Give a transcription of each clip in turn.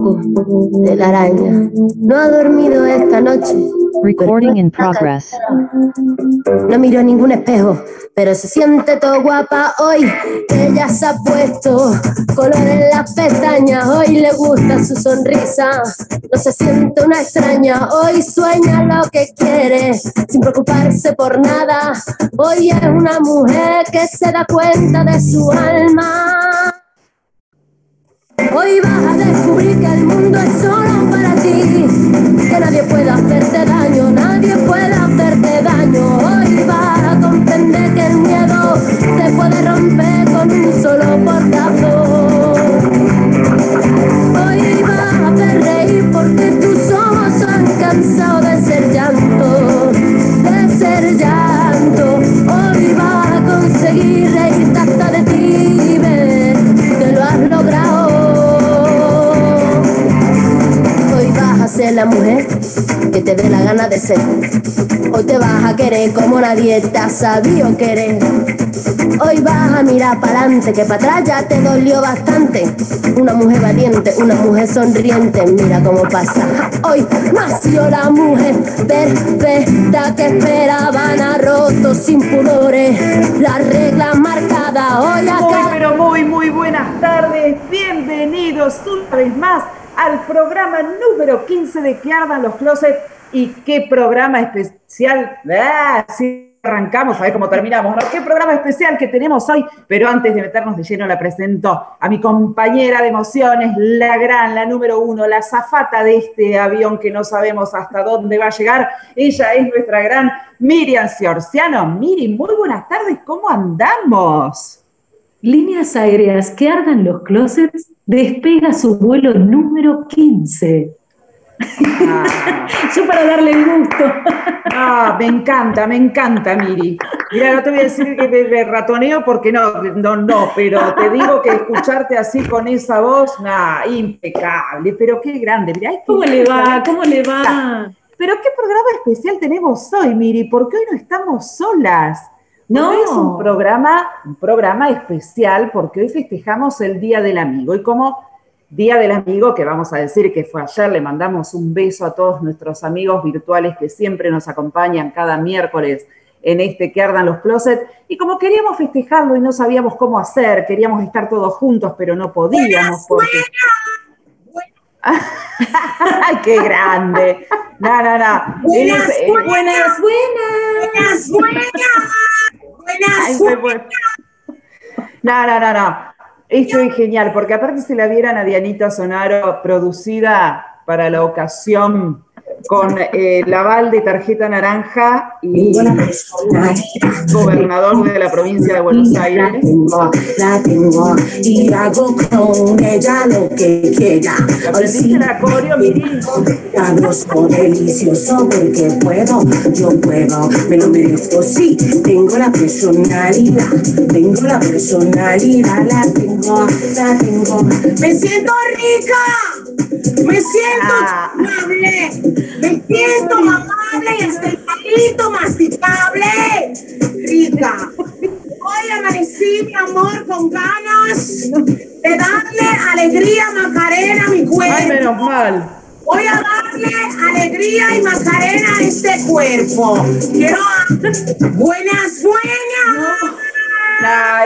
de la araña. No ha dormido esta noche. Recording in progress. No miro ningún espejo, pero se siente todo guapa hoy. Ella se ha puesto color en las pestañas. Hoy le gusta su sonrisa. No se siente una extraña. Hoy sueña lo que quiere, sin preocuparse por nada. Hoy es una mujer que se da cuenta de su alma. Hoy vas a descubrir que el mundo es solo para ti, que nadie puede hacerte daño, nadie puede hacerte daño. Hoy vas a comprender que el miedo la mujer que te dé la gana de ser. Hoy te vas a querer como nadie te ha sabido querer. Hoy vas a mirar para adelante, que para atrás ya te dolió bastante. Una mujer valiente, una mujer sonriente, mira cómo pasa. Hoy nació la mujer perfecta que esperaban a rotos sin pudores. La regla marcada hoy Muy, acá. pero muy, muy buenas tardes. Bienvenidos una vez más al programa número 15 de Que Ardan los Closets. Y qué programa especial. Ah, sí, arrancamos, a ver cómo terminamos. ¿no? Qué programa especial que tenemos hoy. Pero antes de meternos de lleno, la presento a mi compañera de emociones, la gran, la número uno, la zafata de este avión que no sabemos hasta dónde va a llegar. Ella es nuestra gran Miriam Ciorciano. Miri, muy buenas tardes. ¿Cómo andamos? Líneas aéreas que ardan los closets despega su vuelo número 15. Ah. Yo para darle el gusto. Ah, me encanta, me encanta, Miri. Mira, no te voy a decir que me, ratoneo porque no, no, no, pero te digo que escucharte así con esa voz, nah, impecable, pero qué grande. Mirá, qué ¿Cómo le va? ¿Cómo le va? Pero qué programa especial tenemos hoy, Miri, porque hoy no estamos solas. No. Hoy es un programa, un programa especial porque hoy festejamos el Día del Amigo. Y como Día del Amigo, que vamos a decir que fue ayer, le mandamos un beso a todos nuestros amigos virtuales que siempre nos acompañan cada miércoles en este que ardan los closets. Y como queríamos festejarlo y no sabíamos cómo hacer, queríamos estar todos juntos, pero no podíamos porque... ¡Ay, qué grande! No, no, no. Buenas, eh, buenas, buenas. Buenas, buenas, buenas. No, no, no, no. Esto es genial, porque aparte se la vieran a Dianita Sonaro producida para la ocasión con eh, el aval de tarjeta naranja y la gobernador de la provincia de Buenos La Aires. tengo, la tengo y hago con ella lo que quiera. ¿Aprendiste la coreo, Miri? sabroso, delicioso, porque puedo, yo puedo, me lo merezco, sí, tengo la personalidad, tengo la personalidad, la tengo, la tengo, me siento rica, me siento Ah. amable, me siento amable y hasta el palito masticable, rica. Hoy amanecí, mi amor, con ganas de darle alegría, Macarena, a mi cuerpo. Ay, menos mal. Voy a darle alegría y macarena a este cuerpo. Quiero buenas, buenas.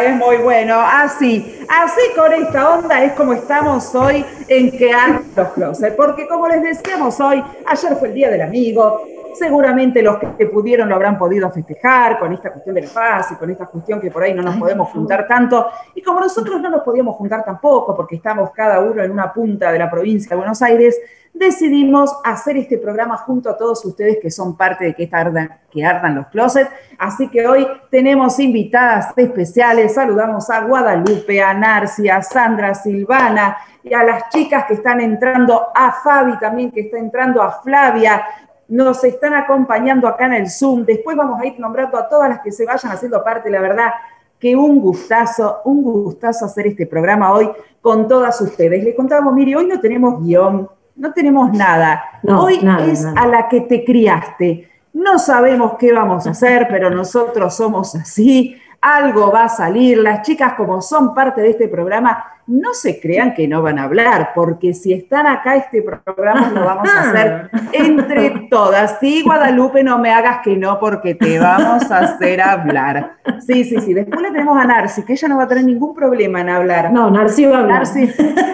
Es muy bueno. Así, así con esta onda es como estamos hoy en que los closets. Porque como les decíamos hoy, ayer fue el Día del Amigo. Seguramente los que, pudieron lo habrán podido festejar con esta cuestión de la paz y con esta cuestión que por ahí no nos podemos juntar tanto. Y como nosotros no nos podíamos juntar tampoco, porque estamos cada uno en una punta de la provincia de Buenos Aires, decidimos hacer este programa junto a todos ustedes que son parte de que, ardan, que ardan los closets. Así que hoy tenemos invitadas especiales. Saludamos a Guadalupe, a Narci, a Sandra, a Silvana y a las chicas que están entrando, a Fabi también que está entrando, a Flavia. Nos están acompañando acá en el Zoom. Después vamos a ir nombrando a todas las que se vayan haciendo parte. La verdad que un gustazo, un gustazo hacer este programa hoy con todas ustedes. Le contábamos, mire, hoy no tenemos guion, no tenemos nada. No, hoy nada, es nada. a la que te criaste. No sabemos qué vamos a hacer, pero nosotros somos así. Algo va a salir. Las chicas, como son parte de este programa, no se crean que no van a hablar, porque si están acá, este programa lo vamos a hacer entre todas. Sí, Guadalupe, no me hagas que no, porque te vamos a hacer hablar. Sí, sí, sí. Después le tenemos a Narci, que ella no va a tener ningún problema en hablar. No, Narci va a hablar.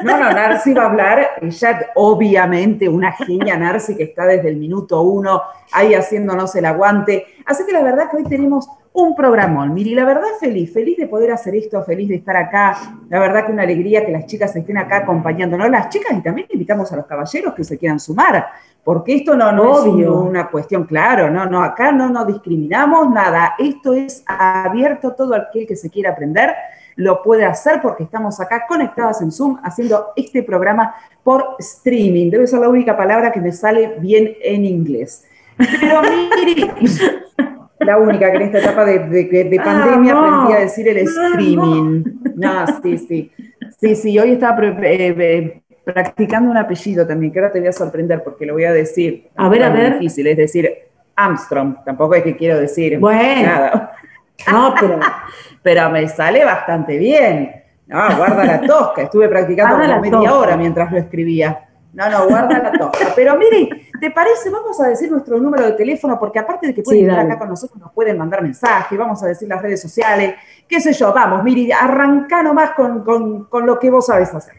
no, no, Narci va a hablar. Ella, obviamente, una genia Narci que está desde el minuto uno ahí haciéndonos el aguante. Así que la verdad que hoy tenemos un programón. Miri, la verdad feliz, feliz de poder hacer esto, feliz de estar acá. La verdad que una alegría que las chicas estén acá acompañándonos, las chicas y también invitamos a los caballeros que se quieran sumar, porque esto no, no es una cuestión, claro, no, no, acá no nos discriminamos nada, esto es abierto, todo aquel que se quiera aprender lo puede hacer porque estamos acá conectadas en Zoom haciendo este programa por streaming. Debe ser la única palabra que me sale bien en inglés. Pero Miri, la única que en esta etapa de, ah, pandemia aprendí a decir el streaming. No, sí, sí. Sí, sí, hoy estaba eh, eh, practicando un apellido también, que ahora te voy a sorprender porque lo voy a decir. A ver, a ver. difícil, es decir, Armstrong. Tampoco es que quiero decir bueno. nada. No, pero... pero me sale bastante bien. No, guarda la tosca. Estuve practicando como media hora mientras lo escribía. No, no, guarda la tosca. Pero mire, ¿te parece? Vamos a decir nuestro número de teléfono, porque aparte de que pueden estar acá con nosotros, nos pueden mandar mensajes, vamos a decir las redes sociales, qué sé yo. Vamos, Miri, arranca nomás con, con, lo que vos sabes hacer.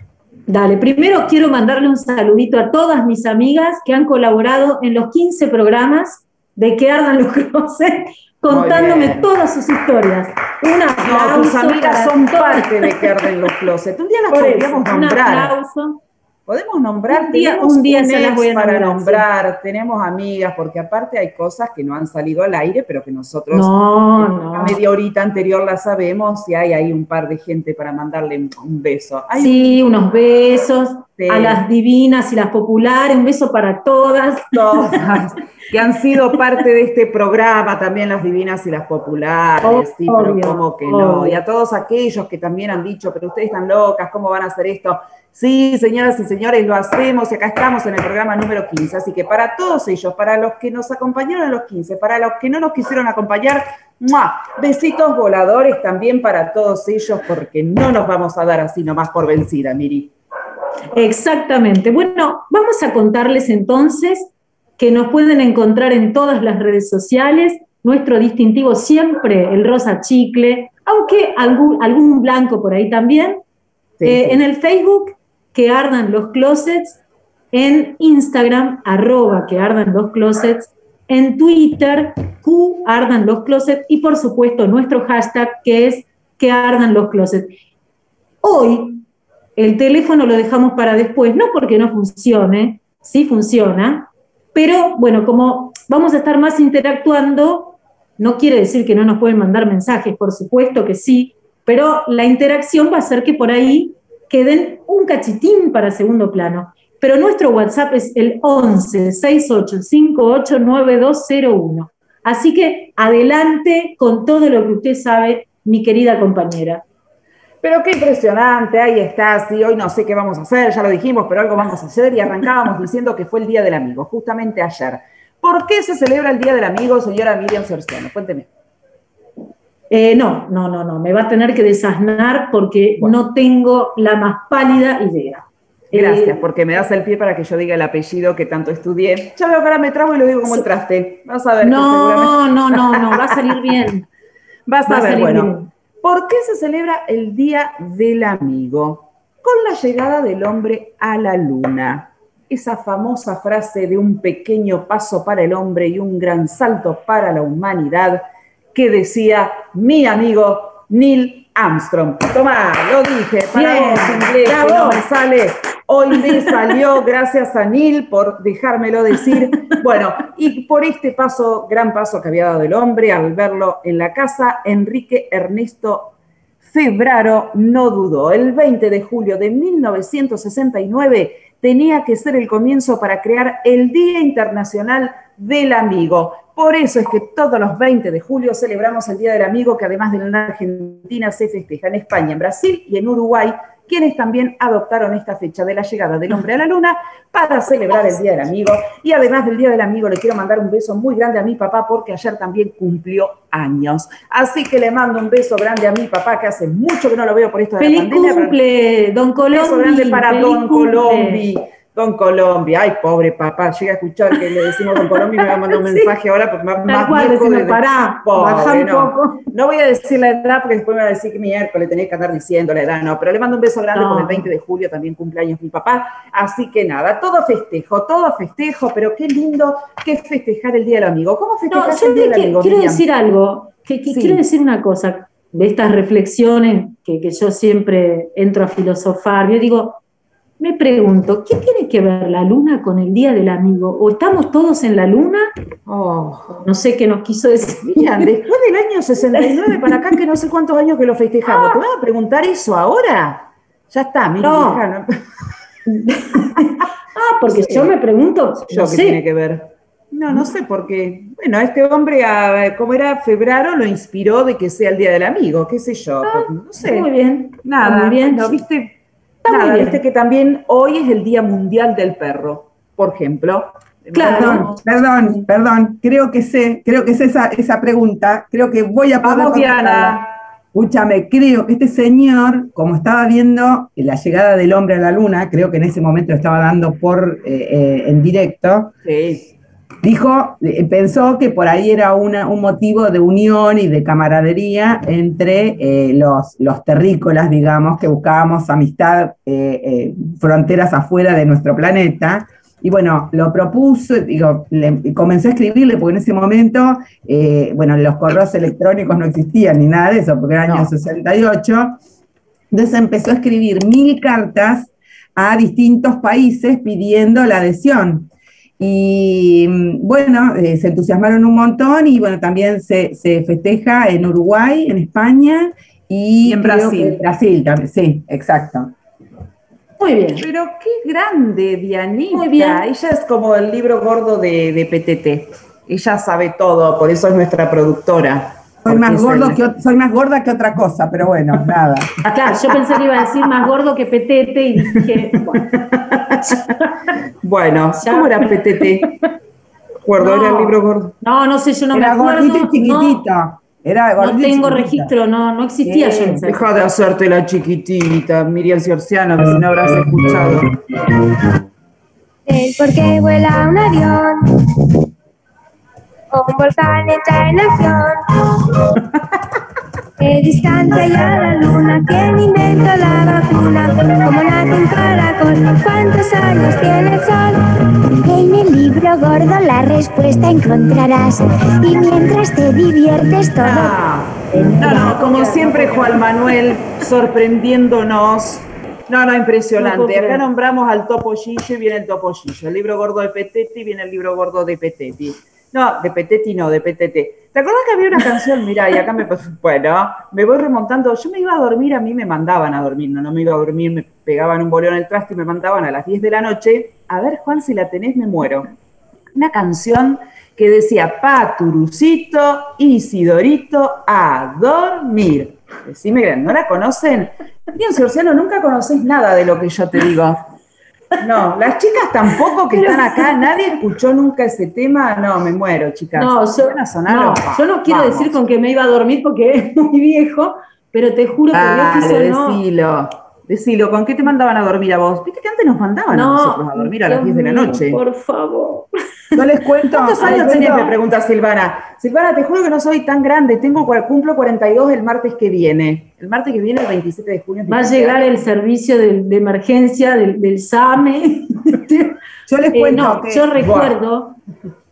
Dale, primero quiero mandarle un saludito a todas mis amigas que han colaborado en los 15 programas de que ardan los cruces, contándome todas sus historias. Una no, tus amigas son parte de que arden los closets. Un día las podríamos nombrar. Un aplauso Podemos nombrar, un día, un día se las voy a para nombrar, tenemos amigas, porque aparte hay cosas que no han salido al aire, pero que nosotros a media horita anterior las sabemos y hay ahí un par de gente para mandarle un beso. sí, unos besos a las divinas y las populares, un beso para todas. Todas, que han sido parte de este programa, también las divinas y las populares, sí, pero como que no. Y a todos aquellos que también han dicho, pero ustedes están locas, ¿cómo van a hacer esto? Sí, señoras y señores, lo hacemos y acá estamos en el programa número 15. Así que para todos ellos, para los que nos acompañaron a los 15, para los que no nos quisieron acompañar, besitos voladores también para todos ellos, porque no nos vamos a dar así nomás por vencida, Miri. Exactamente. Bueno, vamos a contarles entonces que nos pueden encontrar en todas las redes sociales. Nuestro distintivo siempre, el rosa chicle, aunque algún, algún blanco por ahí también. Eh, en el Facebook que ardan los closets, en Instagram, arroba que ardan los closets, en Twitter, Q ardan los closets y por supuesto nuestro hashtag que es que ardan los closets. Hoy el teléfono lo dejamos para después, no porque no funcione, sí funciona, pero bueno, como vamos a estar más interactuando, no quiere decir que no nos pueden mandar mensajes, por supuesto que sí, pero la interacción va a hacer que por ahí queden un cachitín para segundo plano. Pero nuestro WhatsApp es el 11 68 58 9201. Así que adelante con todo lo que usted sabe, mi querida compañera. Pero qué impresionante, ahí está, sí, hoy no sé qué vamos a hacer, ya lo dijimos, pero algo vamos a hacer y arrancábamos diciendo que fue el Día del Amigo, justamente ayer. ¿Por qué se celebra el Día del Amigo, señora Miriam Cerciano? Cuénteme. Eh, no, no, no, no, me va a tener que desasnar porque no tengo la más pálida idea. Gracias, eh, porque me das el pie para que yo diga el apellido que tanto estudié. Ya veo que ahora me trago y lo digo como entraste. Vas a ver. No, no, no, no, va a salir bien. Vas a ver, bueno. ¿Por qué se celebra el Día del Amigo? Con la llegada del hombre a la luna. Esa famosa frase de un pequeño paso para el hombre y un gran salto para la humanidad que decía mi amigo Neil Armstrong. Tomá, lo dije, para vos inglés, no me sale. Hoy me salió, gracias a Neil por dejármelo decir. Bueno, y por este paso, gran paso que había dado el hombre al verlo en la casa, Enrique Ernesto Febraro no dudó. El 20 de julio de 1969 tenía que ser el comienzo para crear el Día Internacional del Amigo. Por eso es que todos los 20 de julio celebramos el Día del Amigo, que además de en Argentina se festeja en España, en Brasil y en Uruguay, quienes también adoptaron esta fecha de la llegada del hombre a la luna para celebrar el Día del Amigo. Y además del Día del Amigo, le quiero mandar un beso muy grande a mi papá porque ayer también cumplió años. Así que le mando un beso grande a mi papá, que hace mucho que no lo veo por esto de Feliz la pandemia. pero- cumple, don Colombi. beso grande para feliz Don. Colombi. Don Colombi, ay, pobre papá, llega a escuchar que le decimos Don Colombi y me va a mandar un Sí. mensaje ahora porque más, más cual, viejo decime, de- pará, Pobre, no. poco. No voy a decir la edad porque después me va a decir que miércoles tenés que andar diciendo la edad, no, pero le mando un beso grande No. porque el 20 de julio también cumpleaños mi papá, así que nada, todo festejo, todo festejo, pero qué lindo que es festejar el Día del Amigo. ¿Cómo No, yo el Día del Amigo, quiero Miriam? decir algo, que, que Sí. quiero decir una cosa de estas reflexiones que, que yo siempre entro a filosofar. Yo digo, me pregunto, ¿qué tiene que ver la luna con el Día del Amigo? ¿O estamos todos en la luna? Oh. No sé qué nos quiso decir. Miriam, después del año 69 para acá, que no sé cuántos años que lo festejamos, ¿te vas a preguntar eso ahora? Ya está, Miriam. No. Ah, porque Sí. yo me pregunto, Yo no qué tiene que ver. No, no sé por qué. Bueno, este hombre, a- como era febrero, lo inspiró de que sea el Día del Amigo, qué sé yo. pues, no sé. Muy bien. Nada, Muy bien. bueno, viste, nada, viste que también hoy es el Día Mundial del Perro, por ejemplo. Claro. Perdón, perdón, perdón. Creo que sé, creo que sé esa, esa pregunta. Creo que voy a poder Vamos. Diana. Escúchame, creo que este señor, como estaba viendo la llegada del hombre a la luna, creo que en ese momento lo estaba dando por eh, eh, en directo, Sí. Dijo, eh, pensó que por ahí era una- un motivo de unión y de camaradería entre eh, los, los terrícolas, digamos, que buscábamos amistad, eh, eh, fronteras afuera de nuestro planeta. Y bueno, lo propuso, digo, le, comenzó a escribirle, porque en ese momento, bueno, los correos electrónicos no existían ni nada de eso, porque era el año No. 68. Entonces empezó a escribir mil cartas a distintos países pidiendo la adhesión. Y mm, bueno, eh, se entusiasmaron un montón y bueno, también se, se festeja en Uruguay, en España y, Y en Brasil. en Brasil también, sí, exacto. Muy bien. Pero qué grande, Dianita. Muy bien. Ella es como el libro gordo de, de PTT. Ella sabe todo, por eso es nuestra productora. Soy más, gordo que, soy más gorda que otra cosa, pero bueno, nada. Claro, yo pensé que iba a decir más gordo que petete y dije, bueno, Bueno. ¿cómo era PTT? Recuerdo, No. era el libro gordo. no, no sé, yo no era me acuerdo. gordito y chiquitito. Era No, tengo registro, no, no existía yo en Deja de hacerte la chiquitita, Miriam Ciorciano, que si no habrás escuchado. El por qué vuela un avión. Un volcán entra en acción. Qué distante ya la luna, quién inventó la vacuna, cómo nace un caracol, cuántos años tiene el sol. En el libro gordo la respuesta encontrarás y mientras te diviertes todo. Ah, no, no, como siempre, Juan Manuel sorprendiéndonos. No, no, impresionante. Acá nombramos al Topo Gillo y viene el Topo Gillo. El libro gordo de Petetti viene el libro gordo de Petetti. No, de Petetti no, de PTT. ¿Te acuerdas que había una canción? Mirá, y acá me. Bueno, me voy remontando. Yo me iba a dormir, a mí me mandaban a dormir, no, no me iba a dormir, me pegaban un bolón en el traste y me mandaban a las 10 de la noche. A ver, Juan, si la tenés, me muero. Una canción que decía Paturucito, Isidorito, a dormir. Decime no la conocen. Bien, Sorciano, nunca conocéis nada de lo que yo te digo. No, las chicas tampoco que están acá, nadie escuchó nunca ese tema. No, me muero, chicas. No, yo, ¿Van a sonar? no, Pa, yo no quiero vamos. decir con que me iba a dormir porque es muy viejo, pero te juro que Dios quiso Dale, no. Decilo. ¿con qué te mandaban a dormir a vos? Viste que antes nos mandaban a nosotros a dormir a las Dios 10 de la noche. Por favor. Yo les cuento. ¿Cuántos años cuento- tenés? Me pregunta Silvana. Silvana, te juro que no soy tan grande. Tengo, cumplo 42 el martes que viene. El martes que viene, el 27 de junio. Va a llegar el servicio de, de emergencia del, del SAME. Yo les Eh, cuento no, que. yo recuerdo.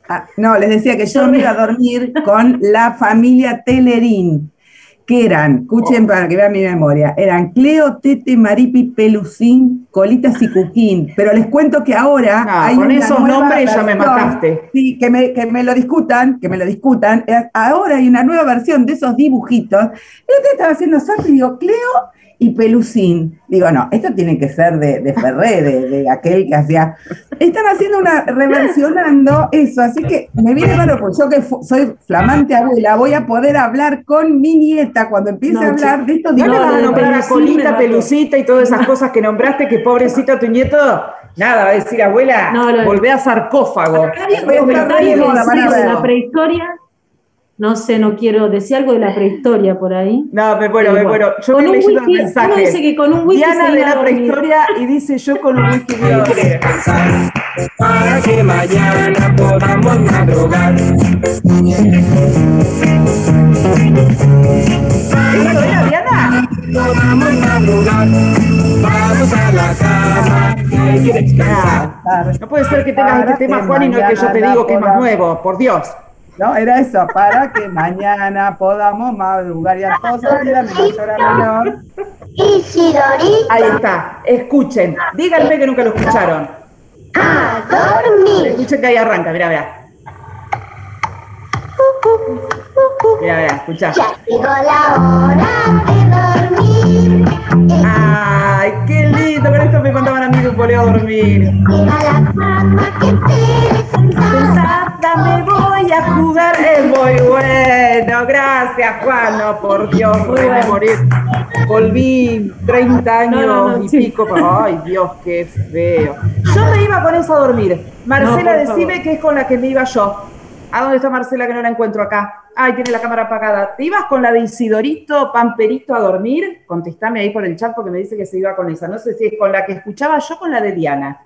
Ah, no, les decía que yo Yo me iba a dormir con la familia Telerín, que eran, escuchen para que vean mi memoria, eran Cleo, Tete, Maripi, Pelucín, Colitas y Cuquín. Pero les cuento que ahora No, hay con esos nombres ya me mataste. Sí, que me, que me lo discutan, que me lo discutan. Eh, Ahora hay una nueva versión de esos dibujitos. Otro día estaba haciendo salto y digo, Cleo y Pelusín. Digo, no, esto tiene que ser de, de Ferré, de, de aquel que hacía. Están haciendo una, reversionando eso, así que me viene raro, porque yo que soy flamante abuela, voy a poder hablar con mi nieta cuando empiece No, a hablar de estos No a de nombrar a Colita. Pelucita y todas esas cosas que nombraste, que pobrecita tu nieto. Nada, va a decir, abuela, No, no. volvé a sarcófago. Acá comentarios de la prehistoria. No sé, no quiero decir algo de la prehistoria por ahí. No, me muero, me Pero muero. Yo con me un wiki, uno dice mensaje. que con un wiki Diana se de la prehistoria y dice yo con un wiki a dormir. para que mañana podamos madrugar. ¿Eso era Diana? Podamos madrugar. Vamos a la cama, que hay que descansar. No puede ser que tengas este tema, Juan, y no el que yo te digo que es más nuevo, por Dios. No, era eso, para que mañana podamos madrugar y a todos de la mayor a menor. Ahí está, escuchen. Díganme que nunca lo escucharon. a dormir. Escuchen que ahí arranca, mira, mira. Mira, mira, escuchá. Ya llegó la hora de dormir. Ay, qué lindo, con esto me mandaban a mí que volví a dormir. Llega la cama que te me voy a jugar, es muy bueno. Gracias, Juan, no, por Dios, voy a morir. Volví 30 años No, no, no, y pico, pero ay, Dios, qué feo. Yo me iba con eso a dormir. Marcela, decime que es con la que me iba yo. ¿A dónde está Marcela que no la encuentro acá? Ay, tiene la cámara apagada. ¿Te ibas con la de Isidorito Pamperito a dormir? Contestame ahí por el chat porque me dice que se iba con esa. No sé si es con la que escuchaba yo o con la de Diana.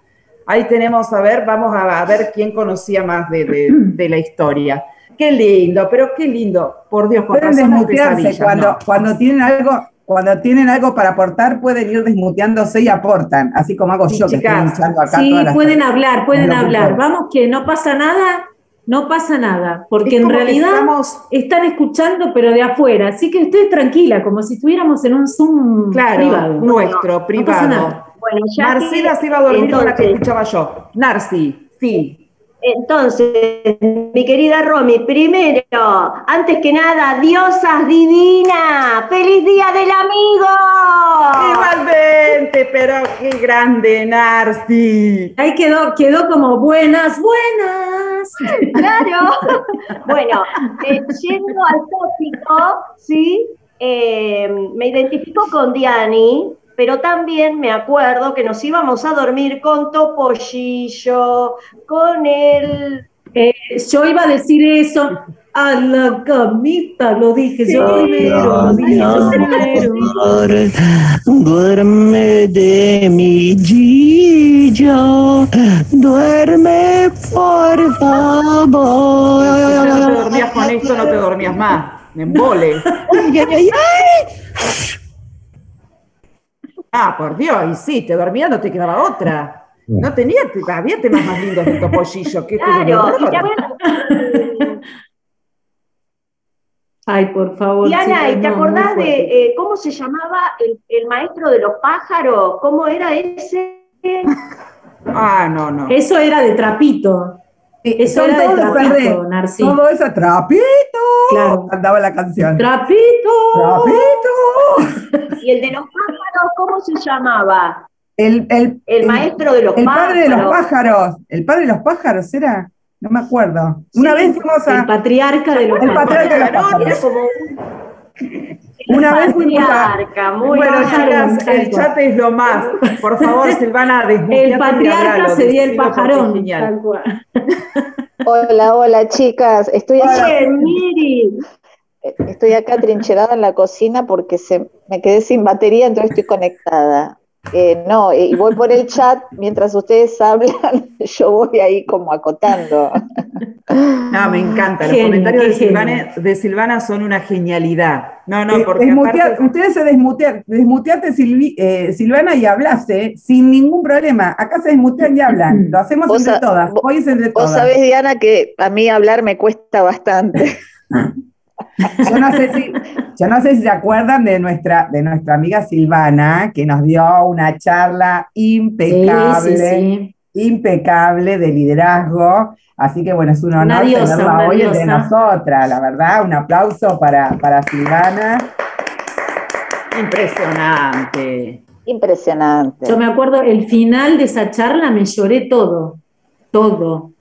Ahí tenemos, a ver, vamos a, ver quién conocía más de, de- de la historia. Qué lindo, pero qué lindo. Por Dios, con Pueden desmutearse cuando, ¿no? cuando tienen algo. Cuando tienen algo para aportar, pueden ir desmuteándose y aportan, así como hago Sí, yo que estoy acá Sí, pueden hablar, pueden hablar. Vamos que no pasa nada, no pasa nada, porque en realidad estamos- están escuchando pero de afuera, así que ustedes tranquila, como si estuviéramos en un Zoom Claro, privado. nuestro, pasa privado. nada. Bueno, ya Marcela que- se iba a dormir con la que escuchaba yo. Narci, sí. Entonces, mi querida Romy, primero, antes que nada, diosas divinas, feliz día del amigo. Igualmente, pero qué grande, Narci. Ahí quedó, quedó como buenas, buenas. Claro. bueno, eh, yendo al tópico, sí, eh, me identifico con Diani, pero también me acuerdo que nos íbamos a dormir con Topollillo, con el Eh, yo iba a decir eso. A la camita, lo dije yo primero, lo dije yo primero. Duerme de mi Gillo, duerme por Si ya no te favor. dormías con esto, no te dormías más. Me embole. Ay, ay, ay. Ah, por Dios, y sí, te dormías, no te quedaba otra. No tenía, había temas más lindos del topollillo. ¿Qué Claro, y te horror. acuerdas- Ay, por favor. Diana, ¿y te no, acordás de eh, cómo se llamaba el, el maestro de los pájaros? ¿Cómo era ese? Ah, no, no. Eso era de trapito. Eso era de trapito, Ferré. Narci. Todo eso, trapito. Claro. Cantaba la canción. ¡Trapito! Trapito. Y el de los pájaros, ¿cómo se llamaba? El, el, El maestro de los el padre de los pájaros. pájaros. El padre de los pájaros era. No me acuerdo. Una vez fuimos El a. patriarca de los El patriarca de los Era pájaros. como Una vez fuimos a. patriarca, muy Bueno, chicas, el chat es lo más. Por favor, Silvana, El patriarca sería el pajarón. Hola, hola chicas. Estoy Miri. Estoy acá trincherada en la cocina porque se, me quedé sin batería, entonces estoy conectada. Eh, no, eh, y voy por el chat mientras ustedes hablan, yo voy ahí como acotando. No, me encanta. Los comentarios de. Silvana, de Silvana son una genialidad. No, no, Eh, porque desmutea- aparte- ustedes se desmutean, desmuteate Silvi- eh, Silvana y hablaste sin ningún problema. Acá se desmutean y hablan. Lo hacemos Vos entre todas. vos- Hoy es entre Vos todas. sabés, Diana, que a mí hablar me cuesta bastante. Yo no sé si, yo no sé si se acuerdan de nuestra, de nuestra amiga Silvana, que nos dio una charla impecable, sí, sí. impecable de liderazgo. Así que bueno, es un honor Una diosa, tenerla hoy entre nosotras, la verdad. Un aplauso para, para Silvana. Impresionante. Impresionante. Yo me acuerdo, el final de esa charla me lloré todo, todo.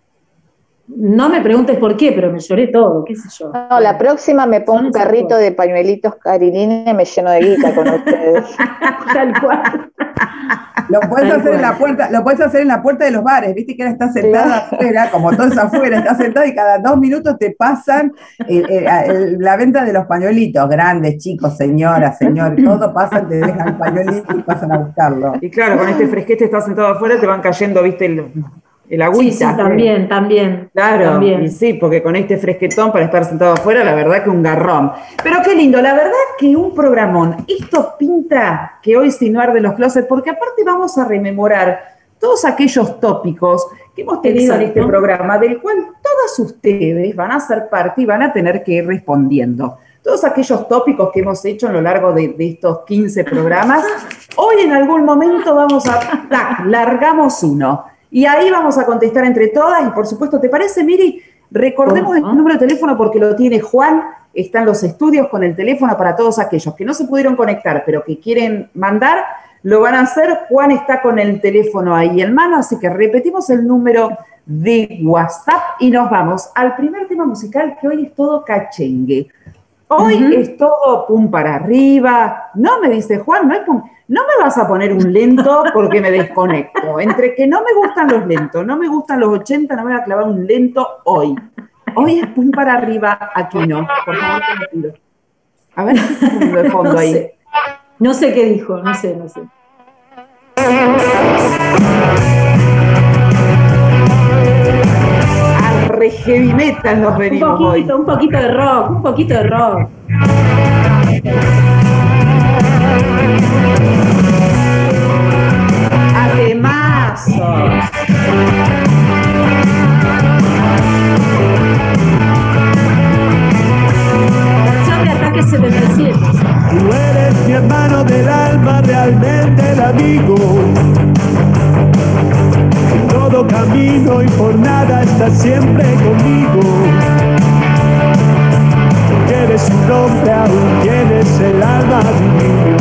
No me preguntes por qué, pero me lloré todo, qué sé yo. No, la próxima me pongo un carrito de pañuelitos carilina y me lleno de guita con ustedes. Tal cual. Lo puedes Tal hacer en la puerta, lo puedes hacer en la puerta de los bares, viste que ahora estás sentada afuera, como todos afuera, estás sentada y cada dos minutos te pasan eh, eh, el- la venta de los pañuelitos, grandes, chicos, señoras, señor, todo pasan, te dejan el pañuelito y pasan a buscarlo. Y claro, con este fresquete estás sentado afuera, te van cayendo, viste, el, el agüita. sí, también, también. Claro, también. y sí, porque con este fresquetón para estar sentado afuera, la verdad que un garrón. Pero qué lindo, la verdad que un programón. Esto pinta que hoy sinuar de los closets, porque aparte vamos a rememorar todos aquellos tópicos que hemos tenido en este programa, del cual todas ustedes van a ser parte y van a tener que ir respondiendo. Todos aquellos tópicos que hemos hecho a lo largo de, de estos 15 programas, hoy en algún momento vamos a, ¡tac! largamos uno. Y ahí vamos a contestar entre todas. Y por supuesto, ¿te parece, Miri? Recordemos el número de teléfono porque lo tiene Juan. Está en los estudios con el teléfono para todos aquellos que no se pudieron conectar, pero que quieren mandar, lo van a hacer. Juan está con el teléfono ahí en mano, así que repetimos el número de WhatsApp y nos vamos al primer tema musical que hoy es todo cachengue. Hoy es todo pum para arriba. No, me dice Juan, no pum. No me vas a poner un lento porque me desconecto. Entre que no me gustan los lentos, no me gustan los 80, no me voy a clavar un lento hoy. Hoy es pum para arriba, aquí no. Por favor, te lo pido. A ver, ¿qué está poniendo de fondo No ahí? sé. No sé qué dijo, no sé, no sé. Re heavy metal nos Un venimos hoy. poquito, un poquito de rock, un poquito de rock. Además. De Ataque 77. Tú eres mi hermano del alma, realmente el amigo. Camino y por nada estás siempre conmigo. Porque eres un hombre, aún tienes el alma niño.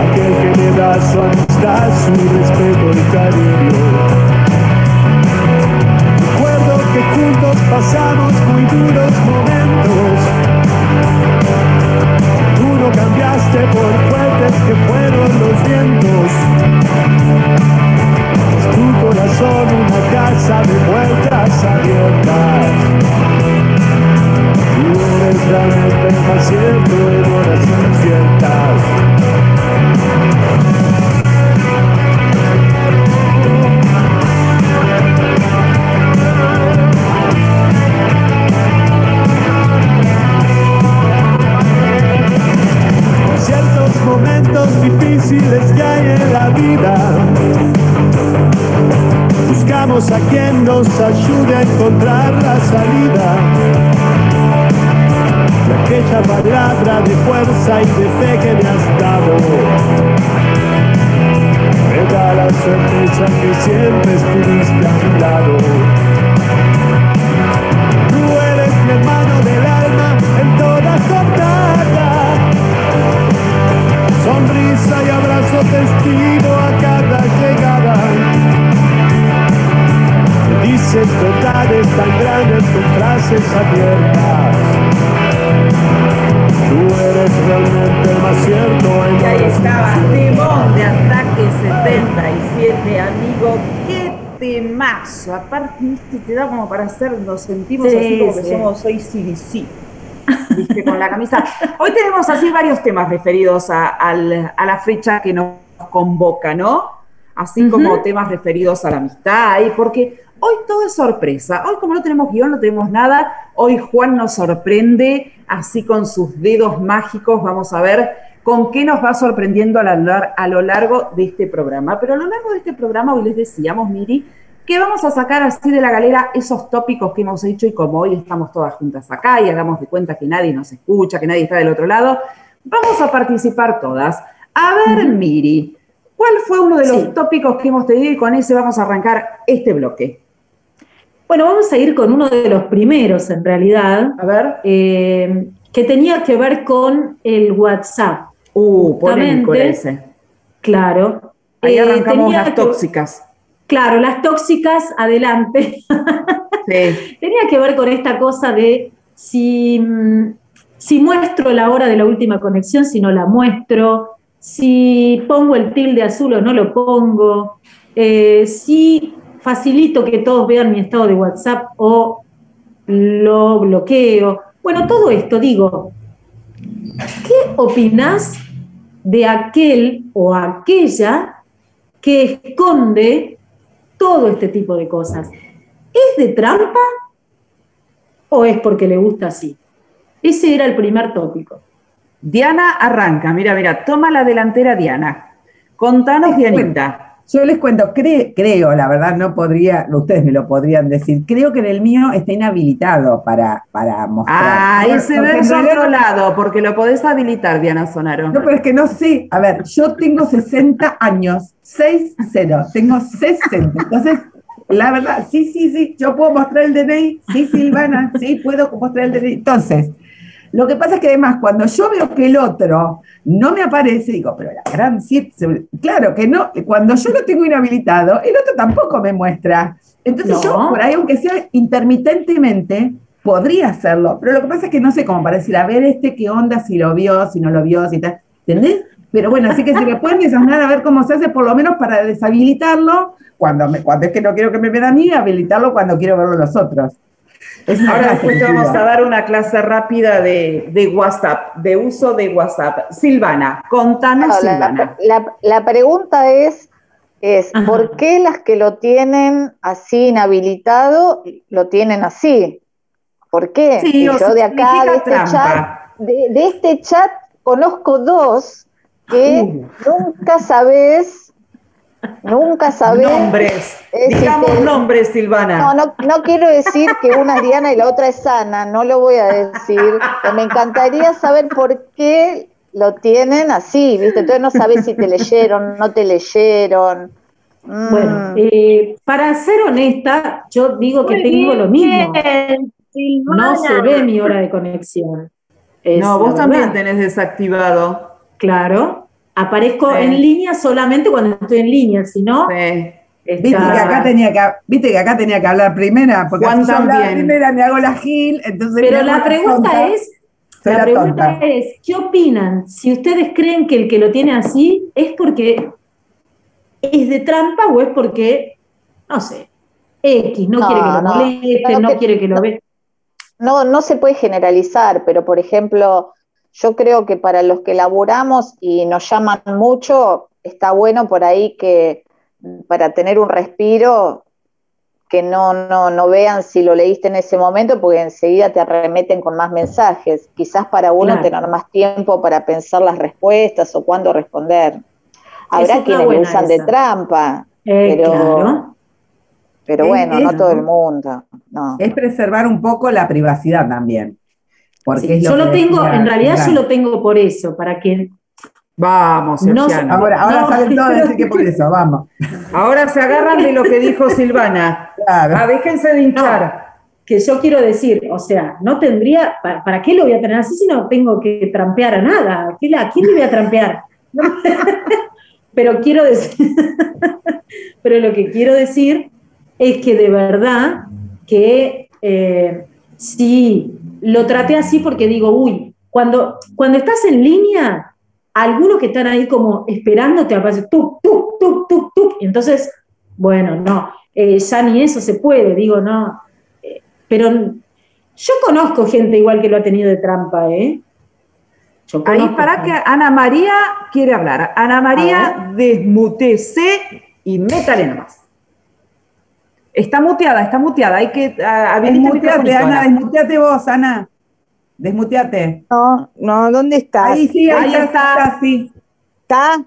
Aquel que me da su amistad, su respeto y cariño. Recuerdo que juntos pasamos muy duros momentos. Tú no cambiaste por fuertes que fueron los vientos. Tu corazón una casa de puertas abiertas. Tú eres el más cierto en horas inciertas. momentos difíciles que hay en la vida. Buscamos a quien nos ayude a encontrar la salida. Y aquella palabra de fuerza y de fe que me has dado. Me da la certeza que siempre estuviste a mi lado. Tú eres mi hermano del alma en toda jornada. Sonrisa y abrazo testigo a Dices verdades tan grandes con frases abiertas. Tú eres realmente el más cierto en Y ahí estaba. Timón de Ataque 77, amigo. ¡Qué temazo! Aparte, viste, te da como para hacer, nos sentimos Sí, así como que sí. somos hoy CDC. Viste, con la camisa. Hoy tenemos así varios temas referidos a, al- a la fecha que nos convoca, ¿no? Así como temas referidos a la amistad, y porque hoy todo es sorpresa. Hoy, como no tenemos guion, no tenemos nada, hoy Juan nos sorprende así con sus dedos mágicos. Vamos a ver con qué nos va sorprendiendo a, lo largo de este programa. Pero a lo largo de este programa, hoy les decíamos, Miri, que vamos a sacar así de la galera esos tópicos que hemos hecho y como hoy estamos todas juntas acá y hagamos de cuenta que nadie nos escucha, que nadie está del otro lado, vamos a participar todas. A ver, Miri, ¿cuál fue uno de los Sí. tópicos que hemos tenido y con ese vamos a arrancar este bloque? Bueno, vamos a ir con uno de los primeros en realidad. A ver. Eh, que tenía que ver con el WhatsApp. Uh, polémico ese. Claro. Ahí Eh, arrancamos las que- tóxicas. Claro, las tóxicas, adelante. Sí. Tenía que ver con esta cosa de si, mm, si muestro la hora de la última conexión, si no la muestro, si pongo el tilde azul o no lo pongo, eh, si facilito que todos vean mi estado de WhatsApp o lo bloqueo. Bueno, todo esto, digo, ¿qué opinás de aquel o aquella que esconde todo este tipo de cosas? ¿Es de trampa o es porque le gusta así? Ese era el primer tópico. Diana arranca, mira, mira, toma la delantera Diana. Contanos, Dianita. Yo les cuento, cre- creo, la verdad no podría, ustedes me lo podrían decir, creo que en el mío está inhabilitado para, para mostrar. Ah, Porque ese realidad- otro lado, porque lo podés habilitar, Diana Sonaro. No, pero es que no sé. A ver, yo tengo 60 años, 6-0, tengo 60. Entonces, la verdad, sí, sí, sí, yo puedo mostrar el DNI, sí, Silvana, sí, puedo mostrar el DNI. Entonces, lo que pasa es que además, cuando yo veo que el otro no me aparece, digo, pero la gran siete, claro que no, cuando yo lo tengo inhabilitado, el otro tampoco me muestra. Entonces yo, por ahí, aunque sea intermitentemente, podría hacerlo, pero lo que pasa es que no sé cómo para decir, a ver este qué onda, si lo vio, si no lo vio, si tal, ¿entendés? Pero bueno, así que si me pueden desahogar a ver cómo se hace, por lo menos para deshabilitarlo, cuando, me, cuando es que no quiero que me vean a mí, habilitarlo cuando quiero verlo a los otros. Ahora después te vamos a dar una clase rápida de, de WhatsApp, de uso de WhatsApp. Silvana, contanos, No, Silvana. la- la pregunta es, es Ajá. ¿por qué las que lo tienen así inhabilitado lo tienen así? ¿Por qué? Sí, Y o yo de acá, de este, chat, de, de este chat, conozco dos que Uh. nunca sabes, nunca sabes. Nombres. es Digamos nombres, Silvana. No, no, no quiero decir que una es Diana y la otra es Ana, no lo voy a decir. Me encantaría saber por qué lo tienen así, ¿viste? Entonces no sabes si te leyeron, no te leyeron. Mm, Bueno, eh, para ser honesta, yo digo que Muy tengo lo mismo. Silvana. No se ve mi hora de conexión. Es no, vos también verdad. tenés desactivado. Claro. Aparezco Sí. en línea solamente cuando estoy en línea, si no, Sí. Viste que, acá tenía que, viste que acá tenía que hablar primera, porque Juan si hablaba primera me hago la gil, entonces Pero la pregunta tonta. es, Soy la la pregunta tonta. es, ¿qué opinan? Si ustedes creen que el que lo tiene así es porque es de trampa o es porque, no sé, X, no, No, quiere que lo moleste, No, no, quiere que lo no. vea. no, no se puede generalizar, pero por ejemplo, yo creo que para los que laburamos y nos llaman mucho, está bueno por ahí que para tener un respiro, que no, no, no vean si lo leíste en ese momento, porque enseguida te arremeten con más mensajes. Quizás para uno Claro. tener más tiempo para pensar las respuestas o cuándo responder. Habrá quienes lo usan de trampa, Eh, pero, claro. pero bueno, es- no todo el mundo. No. Es preservar un poco la privacidad también. Porque Sí, es yo lo que tengo, decía en realidad Silvana. yo lo tengo por eso, para que Vamos, No. Ahora, ahora No, saben todos pero- decir que por eso, vamos. Ahora se agarran de lo que dijo Silvana. Claro. Ah, déjense de hinchar. que yo quiero decir, o sea, no tendría, ¿para, para qué lo voy a tener así si no tengo que trampear a nada? ¿A qué la- ¿A quién le voy a trampear? Pero quiero decir, pero lo que quiero decir es que de verdad que eh, sí, lo traté así porque digo, uy, cuando, cuando estás en línea, algunos que están ahí como esperando te aparece tuk, tuk, tuk, tuk, tuk, y entonces, bueno, no, eh, ya ni eso se puede, digo, no, Eh, pero yo conozco gente igual que lo ha tenido de trampa, ¿eh? Yo Ahí para que Ana María quiere hablar. Ana María, desmutece y métale nomás. Está muteada, está muteada. Hay que Desmuteate, Ana, desmuteate vos, Ana. Desmuteate. No, no, ¿dónde estás? Ahí sí, ahí, Ahí está, está. está, sí. ¿Está? ¿Ahí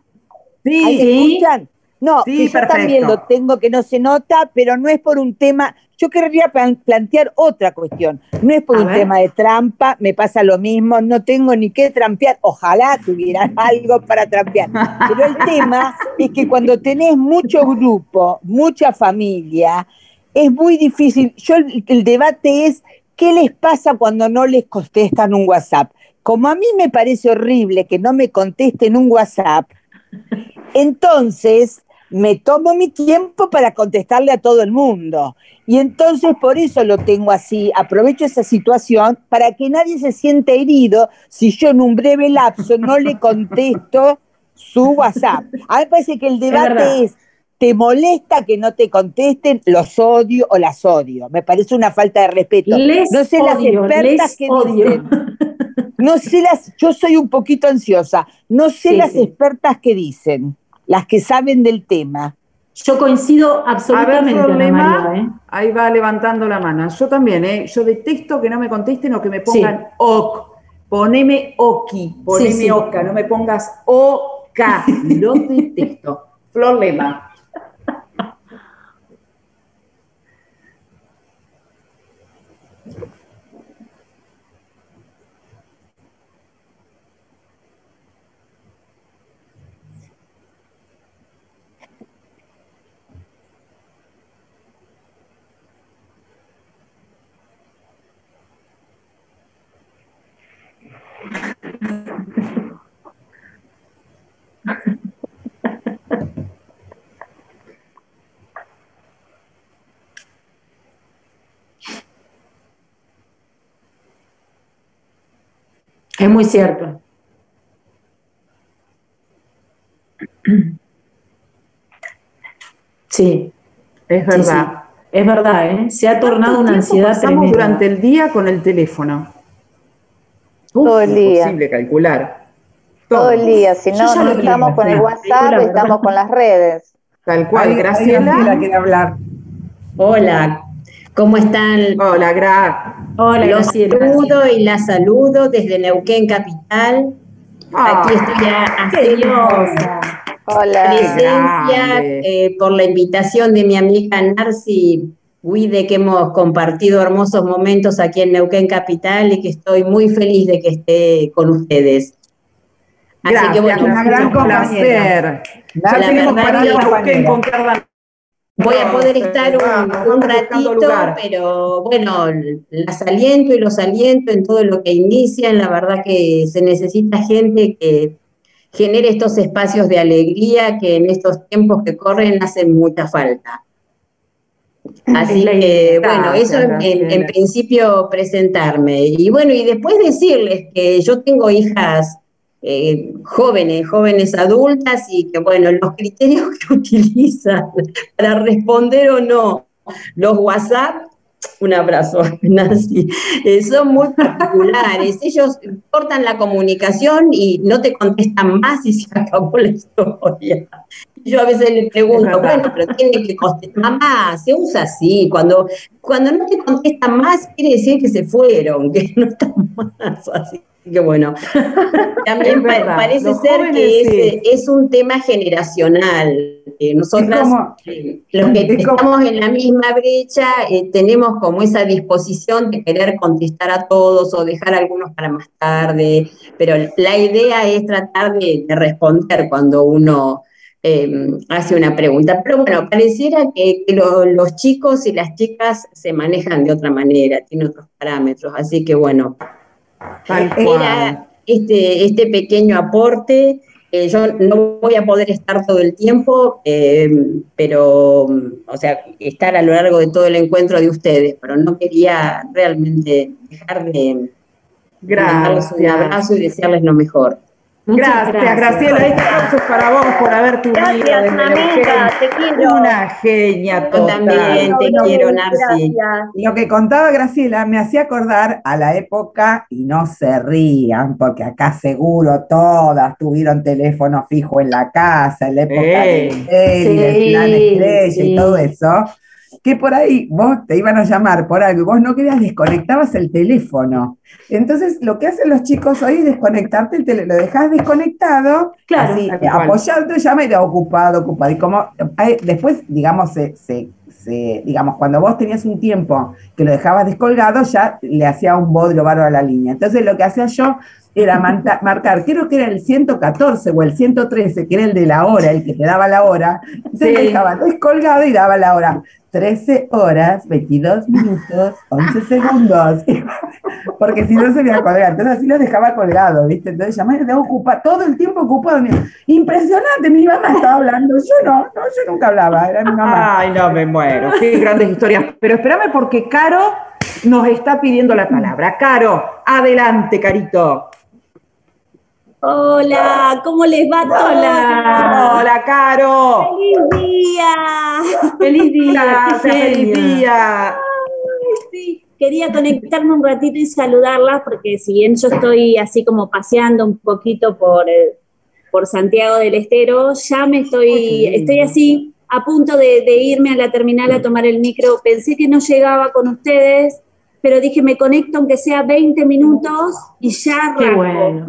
Sí, se Sí. escuchan? No, Sí, que yo perfecto. también lo tengo que no se nota, pero no es por un tema. Yo querría plan- plantear otra cuestión. No es por A un ver. tema de trampa, me pasa lo mismo, no tengo ni qué trampear. Ojalá tuvieran algo para trampear. Pero el tema es que cuando tenés mucho grupo, mucha familia, es muy difícil. Yo el, el debate es ¿qué les pasa cuando no les contestan un WhatsApp? Como a mí me parece horrible que no me contesten un WhatsApp, entonces me tomo mi tiempo para contestarle a todo el mundo. Y entonces por eso lo tengo así, aprovecho esa situación para que nadie se sienta herido si yo en un breve lapso no le contesto su WhatsApp. A mí me parece que el debate es, ¿te molesta que no te contesten? Los odio o las odio. Me parece una falta de respeto. Les no sé las expertas que odio. dicen. No sé las, yo soy un poquito ansiosa. No sé Sí, las sí. expertas que dicen, las que saben del tema. Yo coincido A ver, absolutamente, Ana problema, María, ¿eh? ahí va levantando la mano. Yo también, ¿eh? Yo detesto que no me contesten o que me pongan ok. Poneme oki, poneme Sí, sí. oca, no me pongas oka. Lo detesto. Flor Lema. Es muy cierto. Sí, Es verdad. sí. Es verdad, ¿eh? Se ha tornado una ¿Cuánto tiempo ansiedad pasamos tremenda. durante el día con el teléfono? Uf, Todo el día. Imposible calcular. Todo el día, si no, no estamos con el. WhatsApp, la estamos con las redes. Tal cual, Graciela. Graciela quiere hablar. Hola, ¿cómo están? Hola, Gra. Hola, Los saludo y las saludo desde Neuquén Capital. Ah, Aquí estoy a. Hola. presencia eh, por la invitación de mi amiga Narci Guide, que hemos compartido hermosos momentos aquí en Neuquén Capital y que estoy muy feliz de que esté con ustedes. Así Gracias, que bueno, gran un compañera. placer. Neuquén con Carla. Voy a poder estar un, ratito, pero bueno, las aliento y los aliento en todo lo que inician. La verdad que se necesita gente que genere estos espacios de alegría que en estos tiempos que corren hacen mucha falta. Así que, bueno, eso en, Gracias, en- en Graciela. principio presentarme. Y bueno, y después decirles que yo tengo hijas eh, jóvenes, jóvenes adultas y que, bueno, los criterios que utilizan para responder o no los WhatsApp, un abrazo, Nancy, eh, son muy particulares. Ellos cortan la comunicación y no te contestan más y se acabó la historia. Yo a veces les Es pregunto, bueno, pero tiene que contestar, mamá, se usa así, cuando, cuando no te contestan más, quiere decir que se fueron, que no están más, así que bueno. También verdad, parece ser que es, sí. es un tema generacional. Eh, nosotras, como- eh, los que es como- estamos en la misma brecha, eh, tenemos como esa disposición de querer contestar a todos o dejar algunos para más tarde, pero la idea es tratar de, de responder cuando uno eh, hace una pregunta. Pero bueno, pareciera que, que lo- los chicos y las chicas se manejan de otra manera, tienen otros parámetros, así que bueno. Era este, este pequeño aporte. Eh, yo no voy a poder estar todo el tiempo, eh, pero, o sea, estar a lo largo de todo el encuentro de ustedes, pero no quería realmente dejar de, de darles un abrazo y desearles lo mejor. Muchas Gracias, Graciela. Este para vos por haberte unido. Gracias, amiga, te quiero. Una genia Yo total. también te No, quiero. Gracias. Lo que contaba Graciela me hacía acordar a la época, y no se rían, porque acá seguro todas tuvieron teléfono fijo en la casa, en la época cel y del Sí, plan estrella sí. y todo eso, que por ahí vos te iban a llamar por algo y vos no querías, desconectabas el teléfono. Entonces, lo que hacen los chicos hoy es desconectarte el teléfono, lo dejas desconectado, Claro, así, apoyado, te llama y te ocupado, ocupado. Y como eh, después, digamos, se, se, se- digamos, cuando vos tenías un tiempo que lo dejabas descolgado, ya le hacía un bodrio bárbaro a la línea. Entonces lo que hacía yo era marcar, creo que era el 114 o el 113, que era el de la hora, el que te daba la hora. Entonces Sí. dejaba descolgado y daba la hora. 13 horas, 22 minutos, 11 segundos. Porque si no se me iba a colgar. Entonces así lo dejaba colgado, ¿viste? Entonces llamé, de ocupar todo el tiempo ocupado. Impresionante, mi mamá estaba hablando. Yo no, no, yo nunca hablaba, era mi mamá. Ay, no me muero. Qué grandes historias. Pero espérame porque Caro nos está pidiendo la palabra. Caro, adelante, Carito. Hola, ¿cómo les va todo? Hola. Hola, Caro. ¡Feliz día! Feliz día, feliz día. Sí, quería conectarme un ratito y saludarlas porque si bien yo estoy así como paseando un poquito por, eh, por Santiago del Estero, ya me estoy, estoy así a punto de, de irme a la terminal a tomar el micro. Pensé que no llegaba con ustedes, pero dije me conecto aunque sea 20 minutos y ya Qué bueno.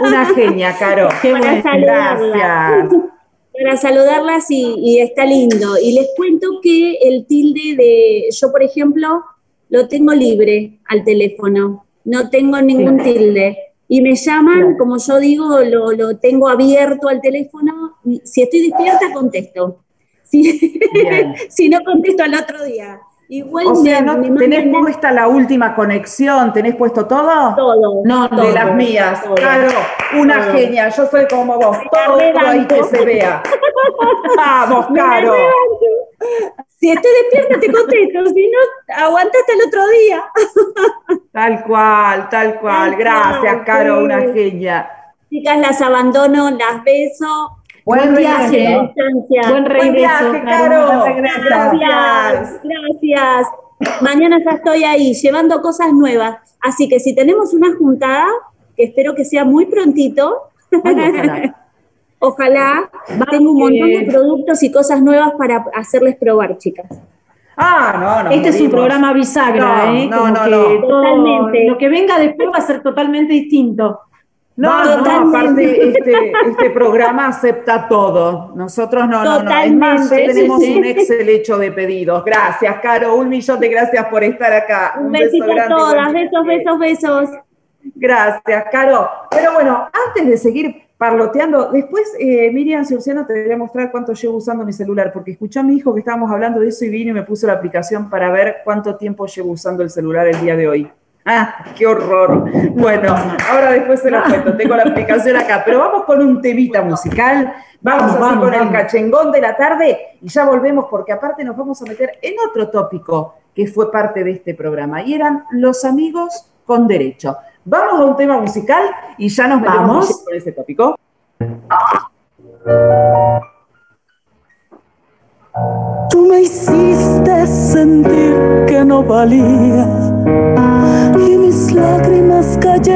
Una genia, Caro. Qué Para saludarlas. Gracias. para saludarlas y, y está lindo. Y les cuento que el tilde de, yo por ejemplo, lo tengo libre al teléfono, no tengo ningún tilde. Y me llaman, como yo digo, lo, lo tengo abierto al teléfono. Si estoy despierta, contesto. Si, si no, contesto al otro día. Igual O sea, me- ¿no me tenés puesta la última conexión? ¿Tenés puesto todo? todo. No, De todo, las mías. todo. Claro, una Todo. genia. Yo soy como vos. Todo, ahí que se vea. Vamos, Caro. Si estoy despierta, te contesto. Si no, aguanta hasta el otro día. Tal cual, tal cual. Gracias, Caro, una genia. Chicas, las abandono, las beso. Buen viaje. Buen regreso. viaje, Caro. Gracias, gracias. Mañana ya estoy ahí, llevando cosas nuevas. Así que si tenemos una juntada, que espero que sea muy prontito, ojalá. ojalá, tengo un montón de productos y cosas nuevas para hacerles probar, chicas. Ah, no, no. Este es un programa bisagra, No, ¿eh? no, Como no, no. Totalmente. lo que venga después va a ser totalmente distinto. No, no, aparte este, este programa acepta todo. Nosotros no, no, no. Es más, ya tenemos sí, sí. un Excel hecho de pedidos. Gracias, Caro. Un millón de gracias por estar acá. Un besito a grande, todas, besos, besos, besos. Gracias, Caro. Pero bueno, antes de seguir parloteando, después eh, Miriam Ciurciano te voy a mostrar cuánto llevo usando mi celular, porque escuchó a mi hijo que estábamos hablando de eso y vino y me puso la aplicación para ver cuánto tiempo llevo usando el celular el día de hoy. Ah, qué horror. Bueno, ahora después se lo cuento, tengo la aplicación acá, pero vamos con un temita musical, vamos, Vamos, así vamos, con el cachengón de la tarde y ya volvemos porque aparte nos vamos a meter en otro tópico que fue parte de este programa y eran los amigos con derecho. Vamos a un tema musical y ya nos Vamos. con ese tópico. Tú me hiciste sentir que no valía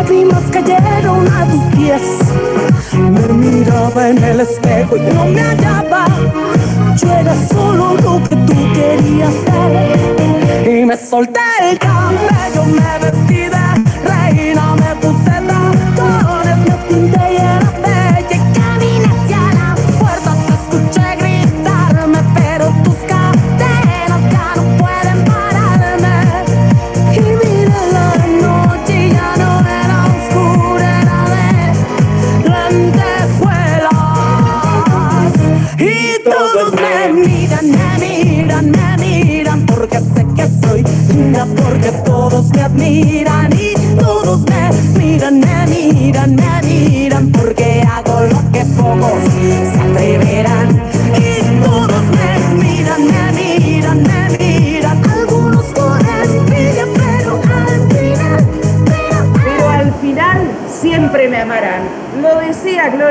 lágrimas cayeron a tus pies. Me miraba en el espejo y no me hallaba. Yo era solo lo que tú querías ser y Me solté el cabello, me vestí de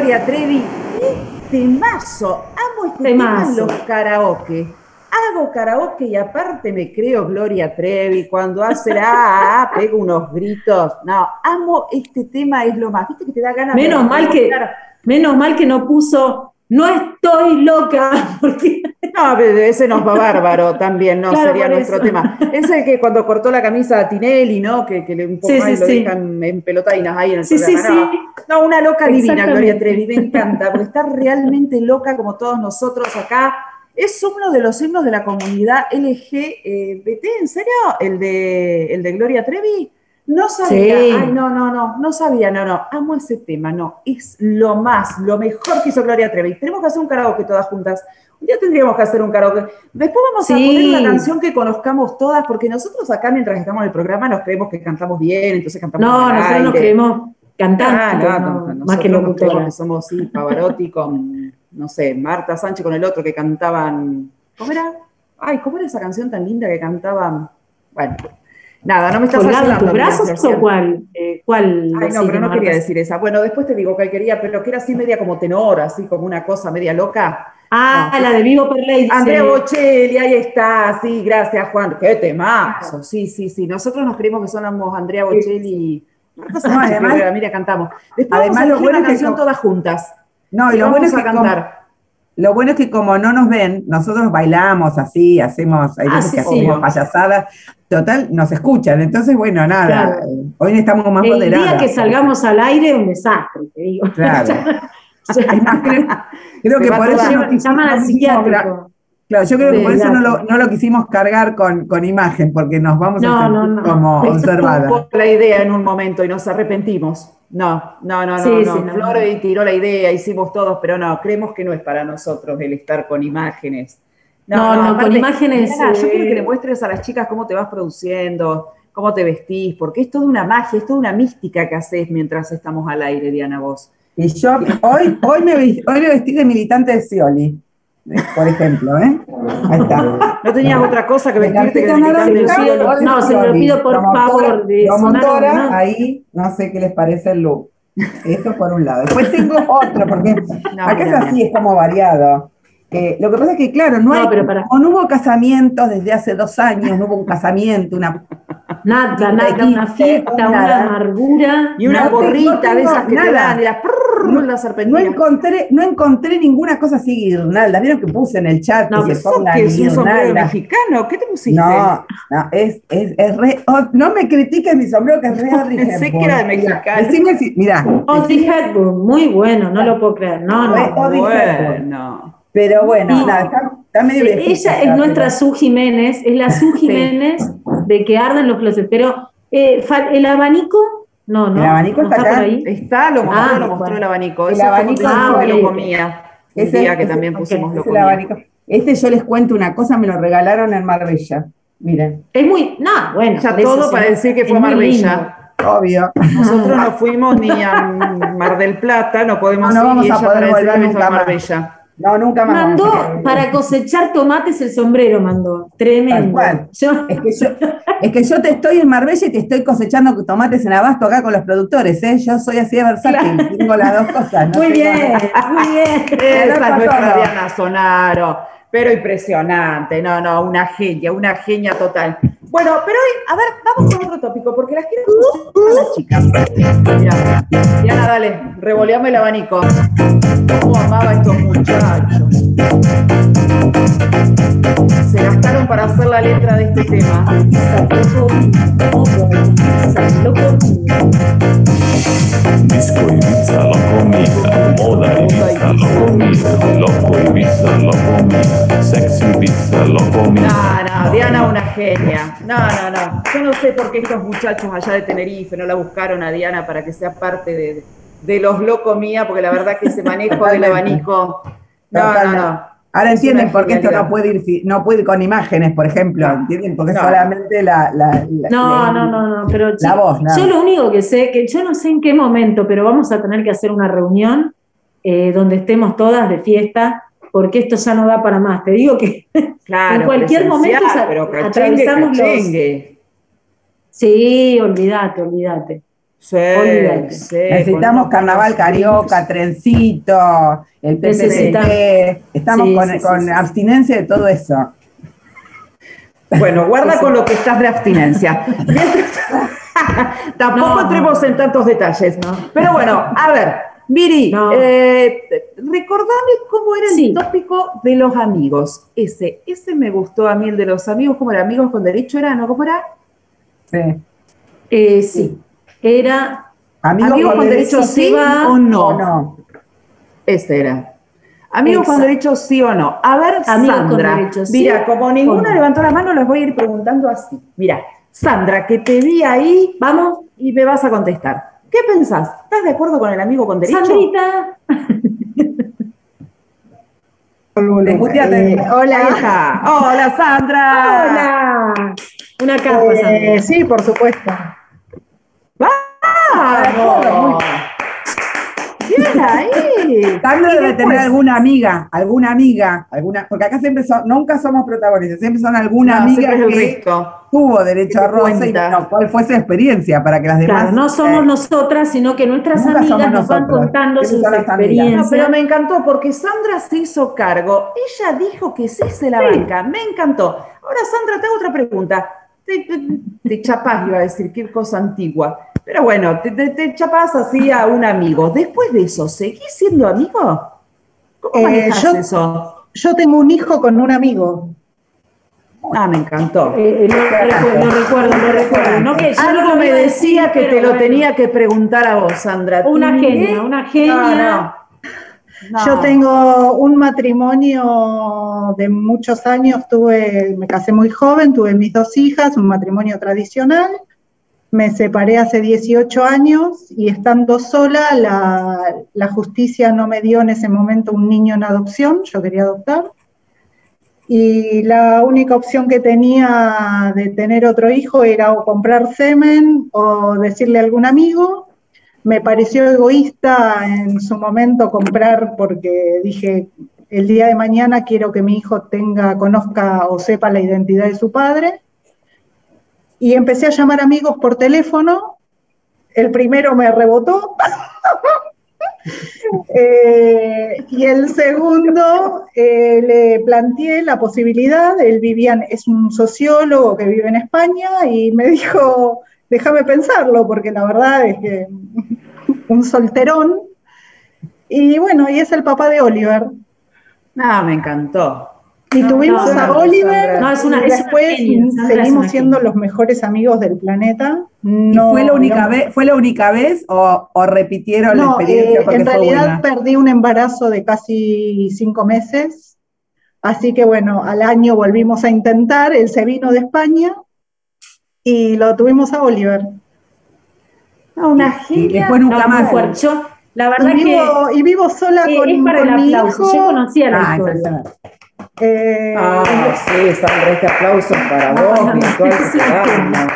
Gloria Trevi. ¡Qué temazo! Amo este tema en Temazo. los karaoke. Hago karaoke y aparte me creo Gloria Trevi. Cuando hace la ah, ah, pego unos gritos. No, amo este tema, es lo más. Viste que te da ganas Menos de mal que, menos mal que no puso, no estoy loca, porque No, ese nos va bárbaro también, no Claro, sería nuestro eso. tema. Es el que cuando cortó la camisa a Tinelli, ¿no? Que, que le un poco Sí, más sí, lo sí. dejan en pelotainas ahí en el Sí, sí, programa. sí. No, no, una loca divina. Gloria Trevi, me encanta, porque está realmente loca como todos nosotros acá. Es uno de los himnos de la comunidad LGBT, ¿en serio? ¿El de, el de Gloria Trevi? No sabía, Sí. ay, no, no, no, no sabía, no, no, amo ese tema, no, es lo más, lo mejor que hizo Gloria Trevi. Tenemos que hacer un karaoke todas juntas. Un día tendríamos que hacer un karaoke. Después vamos a poner una canción que conozcamos todas, porque nosotros acá mientras estamos en el programa nos creemos que cantamos bien, entonces cantamos no, nosotros nos creemos cantantes, Ah, no, no, no, más que nos creemos que somos, sí, Pavarotti con, no sé, Marta Sánchez con el otro que cantaban, ¿cómo era? Ay, ¿cómo era esa canción tan linda que cantaban? Bueno, nada, no me estás ¿Colgado en ayudando. tus brazos o cuál? Eh, ¿Cuál? Ay, no, pero no quería decir esa. Bueno, después te digo que quería, pero que era así media como tenor, así como una cosa media loca. Ah, No. la de Vivo per Ley. dice- Andrea Bocelli, ahí está, sí, gracias Juan, qué temazo, sí, sí, sí, nosotros nos creímos que somos Andrea Bocelli y además- mira, cantamos. Después además, vamos a lo bueno una es que canción todas juntas. No, y lo bueno es que como- cantar. Lo bueno es que como no nos ven, nosotros bailamos así, hacemos, hay Ah, veces sí, que sí. hacemos payasadas, total, nos escuchan. Entonces, bueno, nada, Claro. hoy estamos más El moderadas. día que salgamos al aire, un desastre, te digo. Claro. Creo, creo que por eso Llaman al psiquiátrico. Claro, yo creo que por eso no lo, no lo quisimos cargar con, con imagen, porque nos vamos No, a sentir no, no. como observadas. La idea en un momento y nos arrepentimos. No, no, no, no, Sí, no. sí, no. Flor y tiró la idea, hicimos todos, pero no, creemos que no es para nosotros el estar con imágenes. No, no, con imágenes, Diana, yo eh, quiero que le muestres a las chicas cómo te vas produciendo, cómo te vestís, porque es toda una magia, es toda una mística que haces mientras estamos al aire, Diana, vos. Y yo hoy, hoy, me, vestí, hoy me vestí de militante de Scioli, por ejemplo, ¿eh? Ahí está. No tenías otra cosa que Me vestirte que de. No, se lo pido por favor, de promotora, ahí, no sé qué les parece el look. Eso por un lado. Después tengo otro, porque No, acá es así, es como variado. Eh, lo que pasa es que, claro, no, No, hay, pero como no hubo casamientos desde hace dos años, no hubo un casamiento, una Nada, nada, una fiesta, una Nada. amargura. Y una No gorrita no de esas que te nada. dan, y la no serpentina. encontré, no encontré ninguna cosa así guirnalda. ¿Vieron que puse en el chat No, que se ¿Sos pongan que es un sombrero mexicano? ¿Qué te pusiste? No, no, es, es, es re, oh, no me critiques mi sombrero que es re Audrey Pensé que era de mexicano. Decime mirá, Audrey Hepburn, muy bueno, no lo puedo creer. No, no. Hepburn. Bueno. Pero bueno, nada, está, medio Eh, Ella es nuestra Su Jiménez, es la Su Jiménez de que arden los closets. Pero eh, el abanico, no, no. El abanico ¿no está acá. por ahí. Está, lo mostró, Ah, lo mostró bueno. el abanico. El Eso abanico ah, que lo comía. Un Ese- día que ese- también pusimos lo comía. abanico. Este yo les cuento una cosa, me lo regalaron en Marbella. Miren, Es muy, no, bueno. Ya todo sí, para decir que es fue Marbella. obvio. Nosotros no fuimos ni a Mar del Plata, no podemos No, no ir vamos y a ella poder para decir volver nunca a. Marbella. No, nunca más. Mandó para cosechar tomates el sombrero, mandó. Tremendo. Tal cual. Yo- Es que, yo, es que yo te estoy en Marbella y te estoy cosechando tomates en abasto acá con los productores, ¿eh? Yo soy así de versátil, tengo las dos cosas. no muy tengo bien, nada. muy bien. Esa es Sonaro. Pero impresionante, no, no, una genia, una genia total. Bueno, pero hoy, a ver, vamos con otro tópico, porque las quiero a las chicas. Mira, Diana, dale, revoleame el abanico. ¿Cómo amaba a estos muchachos? Se gastaron para hacer la letra de este tema. Disco Ibiza, la comida, moda Ibiza, la comida, loco Ibiza, la comida, sexy Ibiza, la comida. No, no, Diana una genia. No, no, no. Yo no sé por qué estos muchachos allá de Tenerife no la buscaron a Diana para que sea parte de, de los locos mía, porque la verdad que ese manejo del abanico. No, no, no. Ahora entienden por qué esto no puede ir, no puede ir con imágenes, por ejemplo, ¿entienden? Porque No. solamente la, la, la- No, la- no, no, no, pero la voz, nada. yo lo único que sé, que yo no sé en qué momento, pero vamos a tener que hacer una reunión eh, donde estemos todas de fiesta, porque esto ya no da para más. Te digo que Claro, en cualquier momento sa- pero cachengue, atravesamos los... Sí, olvídate, olvídate. Sí, Olvídate. sí, Necesitamos con- carnaval carioca, trencito, el Necesitamos. PPP, estamos Sí, con, con sí. abstinencia de todo eso. Bueno, guarda con lo que estás de abstinencia. Mientras- Tampoco No. entremos en tantos detalles. Pero bueno, a ver, Viri, No. eh, recordame cómo era el tópico de los amigos. Ese, ese me gustó a mí, el de los amigos, ¿cómo era? ¿Amigos con derecho era? ¿No? ¿Cómo era? Sí. Eh, sí, era... Amigos, ¿Amigos con derecho derecho sí o no? o no. Ese era. Amigos con Exacto. derecho sí o no. A ver, Amigos con Sandra. derecho sí Mira, como ninguna no. levantó la mano, las voy a ir preguntando así. Mira, Sandra, que te vi ahí, Vamos, y me vas a contestar. ¿Qué pensás? ¿Estás de acuerdo con el amigo con derecho? Sandrita. Eh, hola. Hola, Sandra. Hola. Una capa, Eh, Sandra. sí, por supuesto. ¡Vamos! Sandra Y debe después- tener alguna amiga, alguna amiga, alguna, porque acá siempre son, nunca somos protagonistas, siempre son alguna No, amiga que tuvo derecho a rosa y bueno, cuál fue su experiencia para que las demás. Claro, no somos eh, nosotras, sino que nuestras amigas nos van contando sus. No, experiencias. pero me encantó porque Sandra se hizo cargo. Ella dijo que sí se la banca. Me encantó. Ahora, Sandra, te hago otra pregunta. Te, te, te chapás, iba a decir, qué cosa antigua. Pero bueno, te, te, te chapás así a un amigo. Después de eso, ¿seguís siendo amigo? ¿Cómo Eh, yo- eso? Yo tengo un hijo con un amigo. Ah, me encantó. Eh, eh, lo, recu- lo recuerdo, lo recuerdo. No, que yo Algo no me decía decir, que te lo bueno. tenía que preguntar a vos, Sandra. Una ¿Tú, genia, una genia. No, no. No. Yo tengo un matrimonio de muchos años, tuve, me casé muy joven, tuve mis dos hijas, un matrimonio tradicional. Me separé hace 18 años y estando sola, la, la justicia no me dio en ese momento un niño en adopción, yo quería adoptar. Y la única opción que tenía de tener otro hijo era o comprar semen o decirle a algún amigo. Me pareció egoísta en su momento comprar porque dije, el día de mañana quiero que mi hijo tenga, conozca o sepa la identidad de su padre. Y empecé a llamar amigos por teléfono. El primero me rebotó. Eh, y el segundo eh, le planteé la posibilidad, él vivía, en- es un sociólogo que vive en España y me dijo, déjame pensarlo, porque la verdad es que un solterón. Y bueno, y es el papá de Oliver. No, me encantó. Y No, tuvimos no, a no, Oliver, No, es una, y es una después genia, seguimos una siendo genia. los mejores amigos del planeta. ¿Y No, fue la única no- vez, fue la única vez o, o repitieron la experiencia eh, porque en realidad perdí un embarazo de casi cinco meses, así que bueno, al año volvimos a intentar, él se vino de España y lo tuvimos a Oliver. No, una Y genia. después nunca No, más. Yo, la verdad Y que vivo, y vivo sola eh, con, es para con el mi aplauso. hijo. Yo conocía la Ah, historia. eh, Ah, sí, Sandra, este aplauso para No, vos, no, que una genia.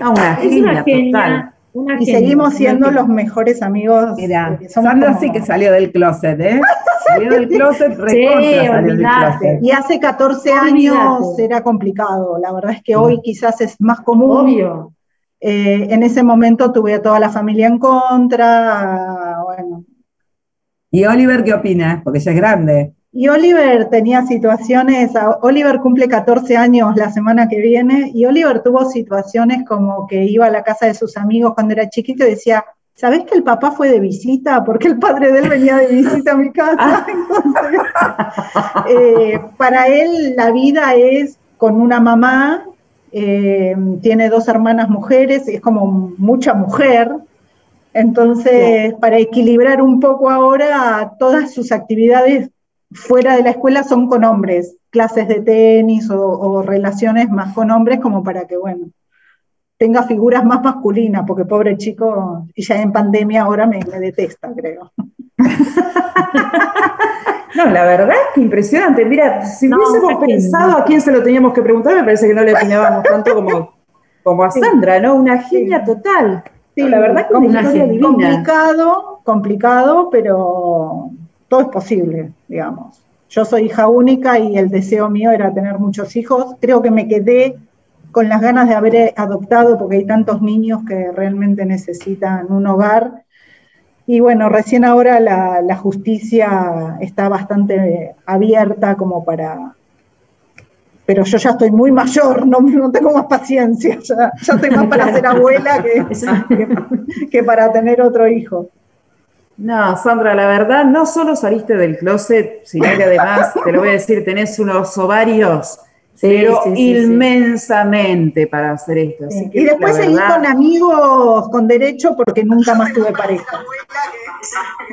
No, una Es genia, una genia. total. Una y genia, seguimos una siendo genia. los mejores amigos. Mira, Sandra como- sí que salió del closet, ¿eh? Salió del closet, recontra salió del olvidate. closet. Y hace 14 Olvídate. años era complicado. La verdad es que hoy quizás es más común. Obvio. Eh, en ese momento tuve a toda la familia en contra. Bueno, ¿Y Oliver qué opina? Porque ella es grande. Y Oliver tenía situaciones, Oliver cumple 14 años la semana que viene, y Oliver tuvo situaciones como que iba a la casa de sus amigos cuando era chiquito y decía, ¿sabés que el papá fue de visita? Porque el padre de él venía de visita a mi casa. Entonces, eh, para él la vida es con una mamá, eh, tiene dos hermanas mujeres, es como mucha mujer. Entonces, para equilibrar un poco ahora, todas sus actividades fuera de la escuela son con hombres, clases de tenis o, o relaciones más con hombres, como para que, bueno, tenga figuras más masculinas, porque pobre chico, y ya en pandemia ahora me, me detesta, creo. No, la verdad es que impresionante. Mira, si hubiésemos está pensado a quién se lo teníamos que preguntar, me parece que no le atinábamos tanto como, como a Sandra, ¿no? Una genia total. Sí, No, la verdad que una historia divina. Complicado, complicado, pero todo es posible, digamos. Yo soy hija única y el deseo mío era tener muchos hijos. Creo que me quedé con las ganas de haber adoptado porque hay tantos niños que realmente necesitan un hogar. Y bueno, recién ahora la, justicia está bastante abierta como para... Pero yo ya estoy muy mayor, no, no tengo más paciencia, ya, ya estoy más para ser abuela que, que- que para tener otro hijo. No, Sandra, la verdad, no solo saliste del closet, sino que además, te lo voy a decir, tenés unos ovarios, pero sí, sí, sí. inmensamente para hacer esto. Así que, Y después seguí verdad, con amigos con derecho porque nunca más tuve pareja.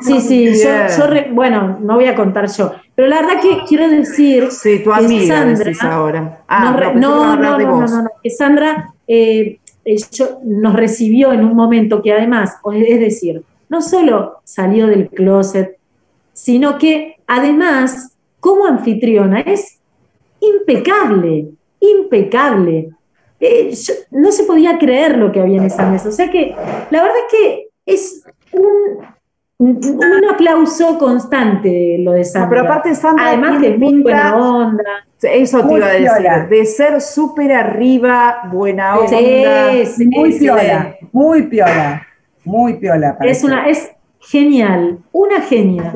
Sí, sí, yo, Bien. yo re- bueno, no voy a contar yo, pero la verdad que quiero decir Sí, tu que amiga, Sandra decís ahora. Ah, nos re- no, que no, no, no, no, que Sandra eh, yo- nos recibió en un momento que además, es decir, no solo salió del closet, sino que además, como anfitriona, es impecable, impecable. Eh, yo- no se podía creer lo que había en esa mesa. O sea que la verdad es que es un, un aplauso constante lo de Sandra. pero aparte Sandra Además que es muy buena onda. Eso te Muy iba a decir, piola. de ser súper arriba, buena Sí, onda. sí, Muy sí. piola, muy piola, muy piola. Es parece. una, es genial, una genia.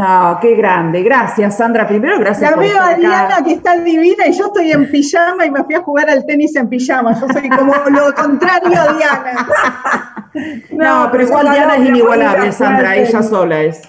No, qué grande. Gracias, Sandra. Primero, gracias La por veo estar a acá. Diana que está divina y yo estoy en pijama y me fui a jugar al tenis en pijama. Yo soy como lo contrario a Diana. No, pero igual Diana es inigualable, Sandra, ella sola es.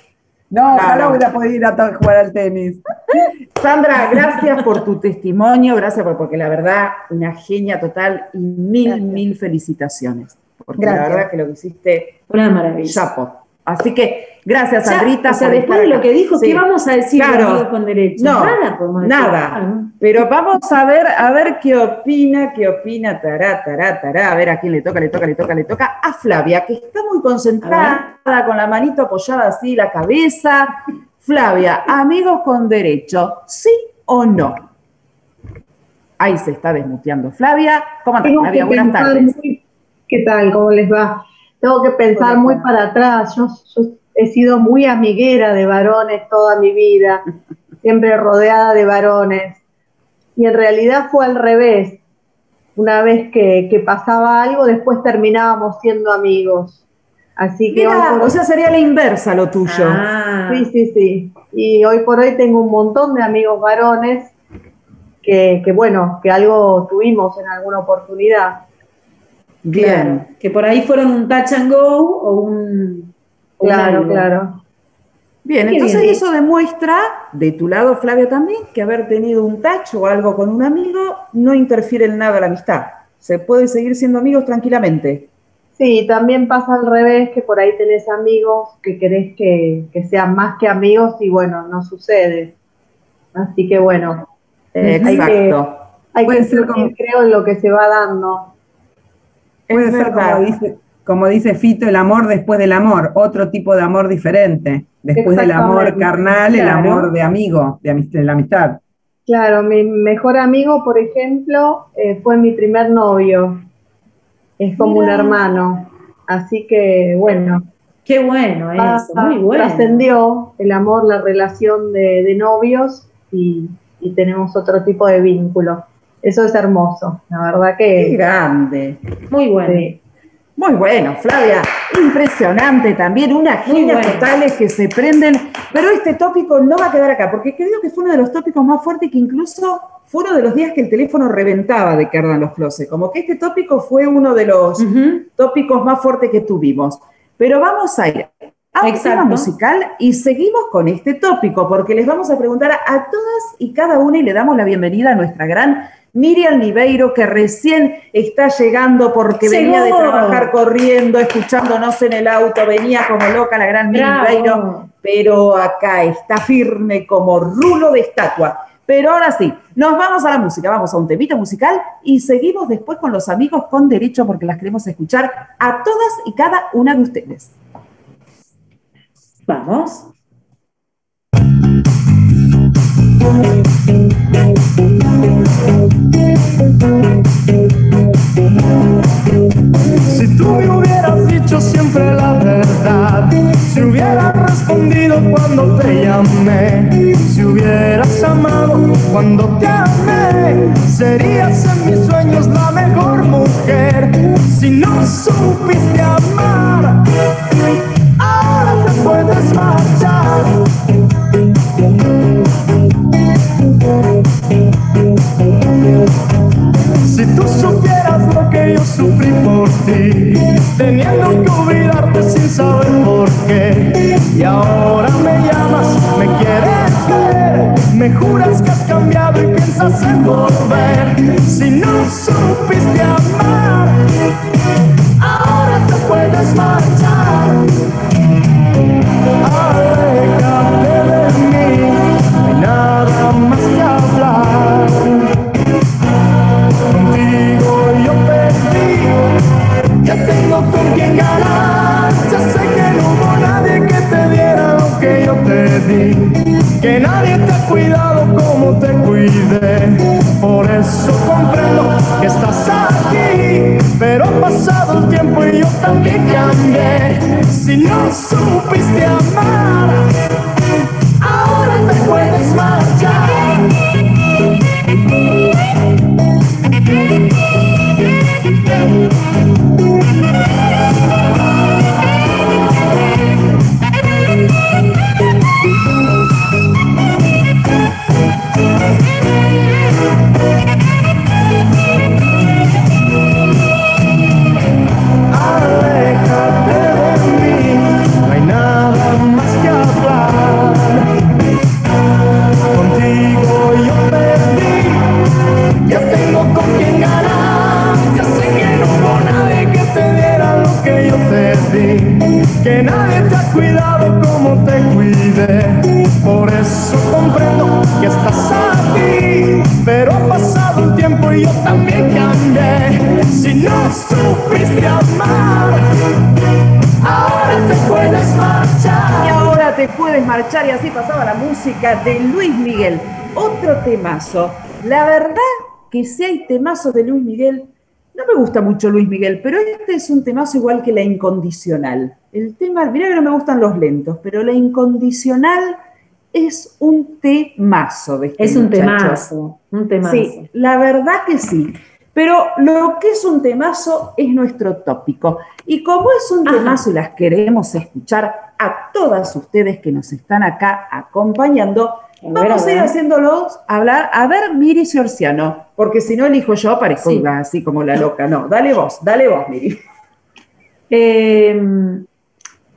No, ojalá hubiera podido ir a jugar al tenis. Sandra, gracias por tu testimonio, gracias por, porque la verdad, una genia total y mil, mil felicitaciones. Porque la verdad que lo que hiciste, Una maravilla. chapo. Así que gracias, Ya, Sandrita. o sea, después de lo que dijo, Sí. ¿qué vamos a decir de Claro. Amigos con Derecho? No, nada podemos decir. Nada. Ah, Pero vamos a ver, a ver qué opina, qué opina, tará, tará, tará, a ver a quién le toca, le toca, le toca, le toca, a Flavia, que está muy concentrada, con la manito apoyada así, la cabeza. Flavia, amigos con derecho, ¿sí o no? Ahí se está desmuteando. Flavia, ¿cómo andás, Flavia? que Buenas pensar tardes. muy- ¿Qué tal? ¿Cómo les va? Tengo que pensar muy para atrás. Yo, yo he sido muy amiguera de varones toda mi vida, siempre rodeada de varones. Y en realidad fue al revés. Una vez que, que pasaba algo, después terminábamos siendo amigos. Así que hoy Mira, por o sea, sería la inversa lo tuyo. Ah, Sí, sí, sí. Y hoy por hoy tengo un montón de amigos varones que, que, bueno, que algo tuvimos en alguna oportunidad. Bien. que por ahí fueron un touch and go o un. Claro, algo. claro. Bien, Qué entonces bien. eso demuestra, de tu lado, Flavia, también, que haber tenido un tacho o algo con un amigo no interfiere en nada la amistad. Se puede seguir siendo amigos tranquilamente. Sí, también pasa al revés, que por ahí tenés amigos que querés que, que sean más que amigos y bueno, no sucede. Así que bueno, hay que, hay que ser como- creo, en lo que se va dando. Puede Es ser verdad. como dice, como dice Fito, el amor después del amor, otro tipo de amor diferente. Después del amor carnal, el amor de amigo, de, amist- de la amistad. Claro, mi mejor amigo, por ejemplo, eh, fue mi primer novio. Es como un hermano. Así que, bueno, Qué bueno eso, muy bueno. trascendió el amor, la relación de, de novios y, y tenemos otro tipo de vínculo. Eso es hermoso, la verdad Qué que grande. Muy bueno. sí. Muy bueno, Flavia. Impresionante también, unas genias bueno. totales que se prenden. Pero este tópico no va a quedar acá, porque creo que fue uno de los tópicos más fuertes que incluso fue uno de los días que el teléfono reventaba de que ardan los closets. Como que este tópico fue uno de los tópicos más fuertes que tuvimos. Pero vamos a ir a un tema musical y seguimos con este tópico, porque les vamos a preguntar a todas y cada una y le damos la bienvenida a nuestra gran Miriam Niveiro, que recién está llegando porque Llegó. venía de trabajar corriendo, escuchándonos en el auto, venía como loca la gran Miriam. Niveiro, pero acá está firme como rulo de estatua. Pero ahora sí, nos vamos a la música, vamos a un temita musical y seguimos después con los amigos con derecho porque las queremos escuchar a todas y cada una de ustedes. Vamos. Si tú me hubieras dicho siempre la verdad, si hubieras respondido cuando te llamé, si hubieras amado cuando te amé, serías en mis sueños la mejor mujer. Si no supiste amar, ahora te puedes marchar. Si tú supieras lo que yo sufrí por ti, teniendo que olvidarte sin saber por qué. Y ahora me llamas, me quieres ver, me juras que has cambiado y piensas en volver. Si no supiste amar, yo también cambié. Si no supiste música de Luis Miguel. Otro temazo. La verdad que si hay temazos de Luis Miguel, no me gusta mucho Luis Miguel, pero este es un temazo igual que la incondicional. El tema, mirá que no me gustan los lentos, pero la incondicional es un temazo de este Es un temazo, un temazo. Sí, la verdad que sí. Pero lo que es un temazo es nuestro tópico. Y como es un temazo y las queremos escuchar a todas ustedes que nos están acá acompañando, vamos a ir haciéndolos hablar. A ver, Miri Ciorciano, porque si no elijo yo, parezco Sí. así como la loca. No, dale vos, dale vos, Miri. Eh,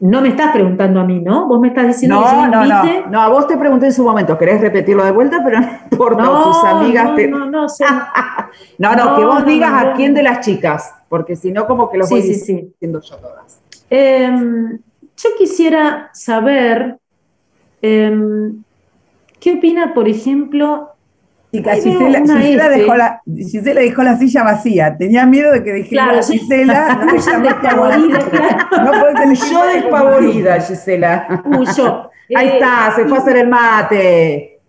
no me estás preguntando a mí, ¿no? Vos me estás diciendo que yo no, invite. no. No, a vos te pregunté en su momento, ¿querés repetirlo de vuelta? Pero no importa, No, tus amigas no, te. no, no, son- No, no, No, que vos digas a quién de las chicas, porque si no, como que los Sí, voy sí, sí. diciendo yo todas. Em, yo quisiera saber em, qué opina, por ejemplo. Chica, ahí Gisela, dejó la, Gisela dejó la silla vacía. Tenía miedo de que dijera Claro. Gisela. No, me llamaste a. No Yo despavorida, Gisela. Huyó. Ahí Eh, está, se fue a hacer el mate.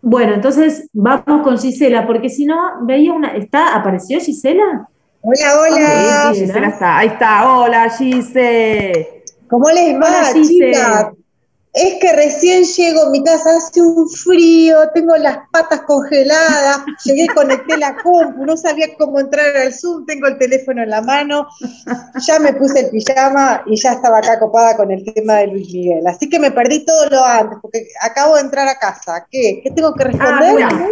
Bueno, entonces vamos con Gisela, porque si no, veía una. ¿Está? ¿Apareció Gisela? Hola, Sí, Gisela está. Ahí está. Hola, Gise. ¿Cómo les va, Hola, Gise. chicas? Es que recién llego a mi casa, hace un frío, tengo las patas congeladas, llegué, conecté la compu, no sabía cómo entrar al Zoom, tengo el teléfono en la mano, ya me puse el pijama y ya estaba acá copada con el tema de Luis Miguel. Así que me perdí todo lo antes, porque acabo de entrar a casa. ¿Qué? ¿Qué tengo que responder? Ah,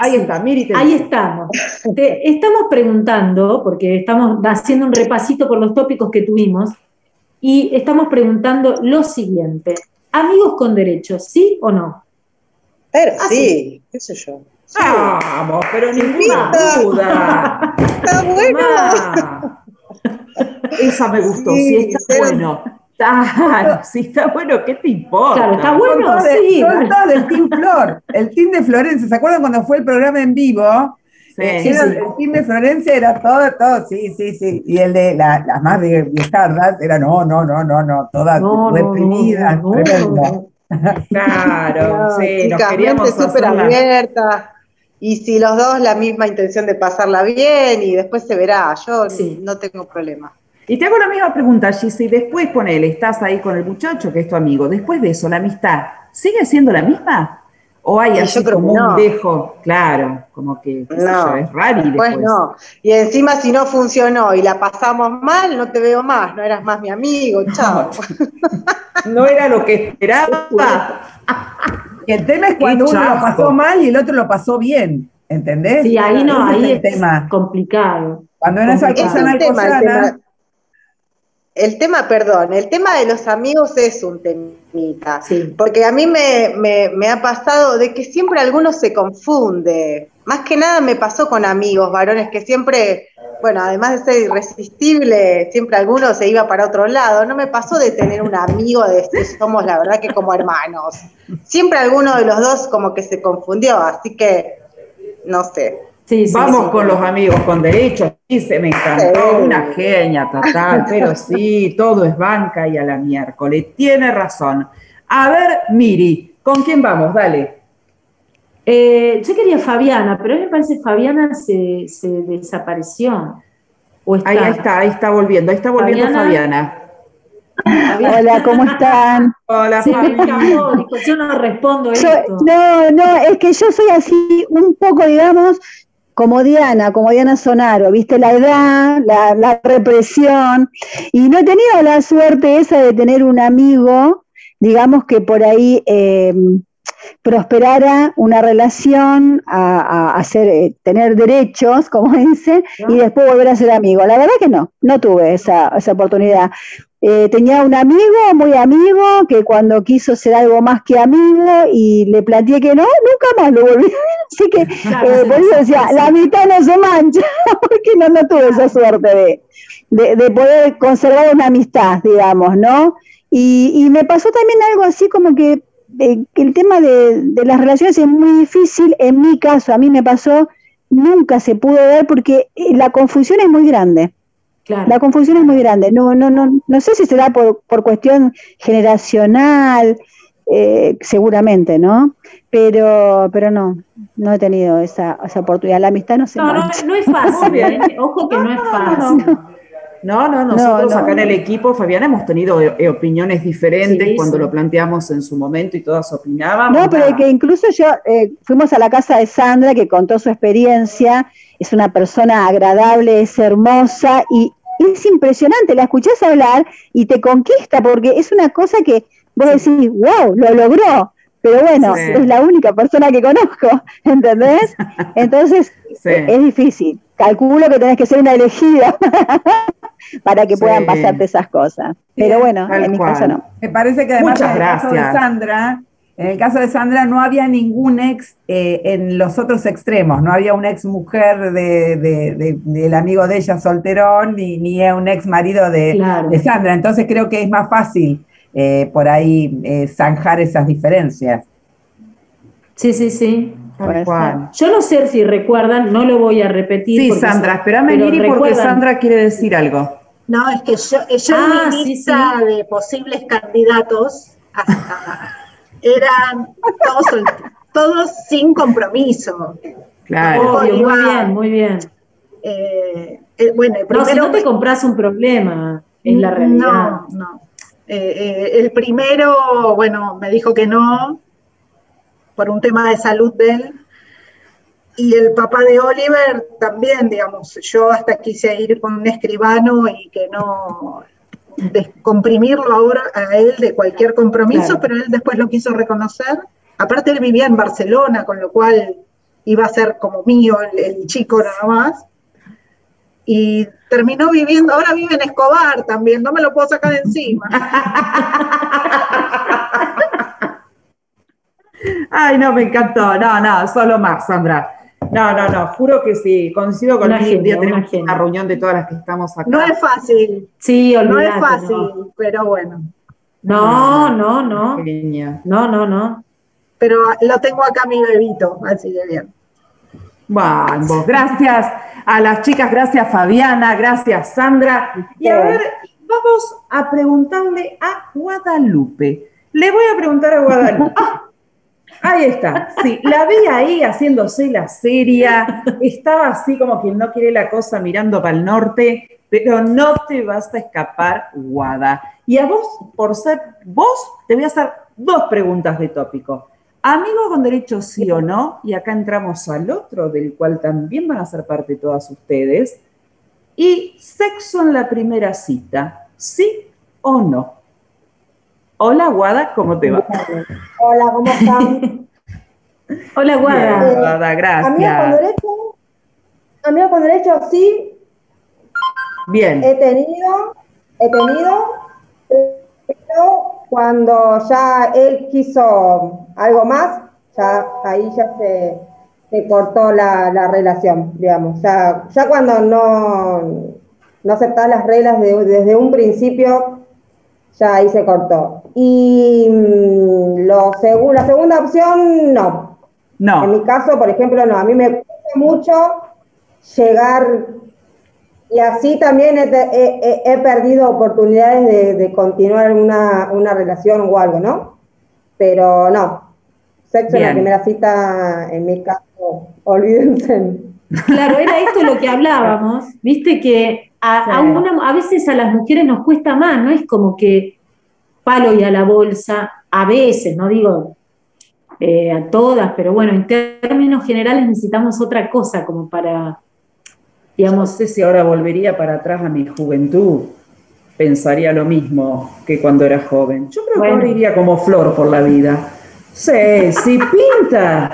Ahí está, Miri. Ahí estamos. Te estamos preguntando, porque estamos haciendo un repasito por los tópicos que tuvimos, y estamos preguntando lo siguiente. ¿Amigos con derechos, sí o no? Pero Ah, sí, qué sé yo. Vamos, pero ninguna duda. Está bueno. Esa me gustó, sí, Sí, está bueno. Claro, sí está bueno, ¿qué te importa? Claro, está Son bueno, de- sí. son todos del Team Flor. El team de Florencia, ¿se acuerdan cuando fue el programa en vivo? Sí, Eh, sí. El de Florencia era todo, todo, sí, sí, sí. Y el de la- las más vie- viejardas era no, no, no, no, no, todas No, reprimidas, no, no, tremendo. Claro, sí, nos queríamos súper abierta. Y si los dos la misma intención de pasarla bien y después se verá, yo Sí. no tengo problema. Y te hago la misma pregunta, Gise, después ponele, estás ahí con el muchacho que es tu amigo, después de eso, ¿la amistad sigue siendo la misma? ¿O hay así yo creo como que un no. dejo? Claro, como que, qué sé No, yo, es raro y Después después. no. Y encima si no funcionó y la pasamos mal, no te veo más, no eras más mi amigo, chao. No era lo que esperaba. Y el tema es cuando uno lo pasó mal y el otro lo pasó bien, ¿entendés? Sí, ahí no, ahí es el es tema. complicado. Cuando en esa cosa no el tema. Perdón, el tema de los amigos es un temita. Sí. Porque a mí me, me- me ha pasado de que siempre alguno se confunde. Más que nada me pasó con amigos, varones, que siempre, bueno, además de ser irresistible, siempre alguno se iba para otro lado. No me pasó de tener un amigo de que somos la verdad que como hermanos. Siempre alguno de los dos como que se confundió, así que no sé. Sí, sí, Vamos sí. con los amigos con derechos, dice, me encantó, una genia total, pero sí, todo es banca y a la miércoles, tiene razón. A ver, Miri, ¿con quién vamos? Dale. Eh, yo quería Fabiana, pero a mí me parece que Fabiana se, se desapareció. ¿O está? Ahí, ahí está, ahí está volviendo, ahí está volviendo Fabiana. Fabiana. Hola, ¿cómo están? Hola, Se me Fabi. escapó, dijo, yo no respondo Yo- esto. no, no, es que yo soy así un poco, digamos, como Diana, como Diana Sonaro, viste, la edad, la, la represión, y no he tenido la suerte esa de tener un amigo, digamos, que por ahí eh, prosperara una relación, a, a hacer, eh, tener derechos, como dice, y después volver a ser amigo. La verdad que no, no tuve esa, esa oportunidad. Eh, tenía un amigo, muy amigo, que cuando quiso ser algo más que amigo y le planteé que no, nunca más lo volví a ver. Así que Claro, eh, por eso decía, la mitad no se mancha, porque no, no tuve esa suerte de, de, de poder conservar una amistad, digamos, ¿no? Y, y me pasó también algo así como que, eh, que el tema de, de las relaciones es muy difícil, en mi caso, a mí me pasó, nunca se pudo ver porque eh, la confusión es muy grande. Claro. La confusión es muy grande. No, no, no, no sé si será por, por cuestión generacional, eh, seguramente, ¿no? Pero, pero no, no he tenido esa, esa oportunidad. La amistad no se No, no, mancha. no es fácil, ¿eh? Ojo que no es fácil. No, no, nosotros no. acá en el equipo, Fabiana, hemos tenido eh, opiniones diferentes Sí, cuando sí. lo planteamos en su momento y todas opinábamos. No, pero que incluso yo eh, fuimos a la casa de Sandra que contó su experiencia, es una persona agradable, es hermosa y es impresionante, la escuchás hablar y te conquista porque es una cosa que vos decís, wow, lo logró, pero bueno, Sí. es la única persona que conozco, ¿entendés? Entonces Sí. eh, es difícil, calculo que tenés que ser una elegida para que Sí. puedan pasarte esas cosas, pero bueno, Tal en mi cual. caso no. Me parece que además Muchas en el caso de. Sandra, en el caso de Sandra no había ningún ex eh, en los otros extremos, no había un ex mujer de, de- de- del amigo de ella solterón, ni, ni un ex marido de, Claro. de Sandra. Entonces creo que es más fácil eh, por ahí eh, zanjar esas diferencias. Sí, sí, sí. Yo no sé si recuerdan, no lo voy a repetir. Sí, Sandra, espérame, Miri, porque Sandra quiere decir algo. No, es que yo, yo Ah, en mi sí, lista de posibles candidatos hasta- eran todos, todos sin compromiso. Claro. Obvio, muy bien, muy bien. Eh, eh, bueno, el No, si primero no te compras un problema, es la realidad. No, no. Eh, eh, el primero, bueno, me dijo que no, por un tema de salud de él. Y el papá de Oliver también, digamos, yo hasta quise ir con un escribano y que no descomprimirlo ahora a él de cualquier compromiso, Claro. pero él después lo quiso reconocer. Aparte él vivía en Barcelona, con lo cual iba a ser como mío el, el chico nada más. Y terminó viviendo, ahora vive en Escobar también, no me lo puedo sacar de encima. Ay, no, me encantó. No, no, solo más, Sandra. No, no, no, juro que sí, coincido Una contigo. Un día tenemos una una reunión de todas las que estamos acá. No es fácil, Sí, no olvídate, es fácil, no. pero bueno. No, no, no. No, no, no. Pero lo tengo acá mi bebito, así que bien. Vamos, gracias a las chicas, gracias Fabiana, gracias Sandra. Y a ver, vamos a preguntarle a Guadalupe. Le voy a preguntar a Guadalupe. Ah, ahí está, sí, la vi ahí haciéndose la seria, estaba así como quien no quiere la cosa mirando para el norte, pero no te vas a escapar, Guada. Y a vos, por ser vos, te voy a hacer dos preguntas de tópico. Amigo con derecho sí o no, y acá entramos al otro, del cual también van a ser parte todas ustedes. Y sexo en la primera cita, ¿sí o no? Hola, Guada, ¿cómo te va? Hola, ¿cómo están? Hola, Guada. Eh, Guada, Amigo con gracias. derecho, amigo con derecho, sí, Bien, he tenido, he tenido, pero cuando ya él quiso algo más, ya ahí ya se, se cortó la, la relación, digamos. Ya, ya cuando no, no aceptás las reglas de- desde un principio, ya ahí se cortó. Y mm, lo segu- la segunda opción, no. No. En mi caso, por ejemplo, no. A mí me cuesta mucho llegar y así también he, te- he- he- he perdido oportunidades de, de continuar una, una relación o algo, ¿no? Pero no. Sexo en la primera cita, en mi caso, olvídense. Claro, era esto lo que hablábamos, viste que a, a Sí. una- a veces a las mujeres nos cuesta más, no es como que palo y a la bolsa, a veces, no digo eh, a todas, pero bueno, en términos generales necesitamos otra cosa como para, no sé si ahora volvería para atrás a mi juventud, pensaría lo mismo que cuando era joven. Yo creo que Bueno. ahora iría como flor por la vida. Sí, si pinta,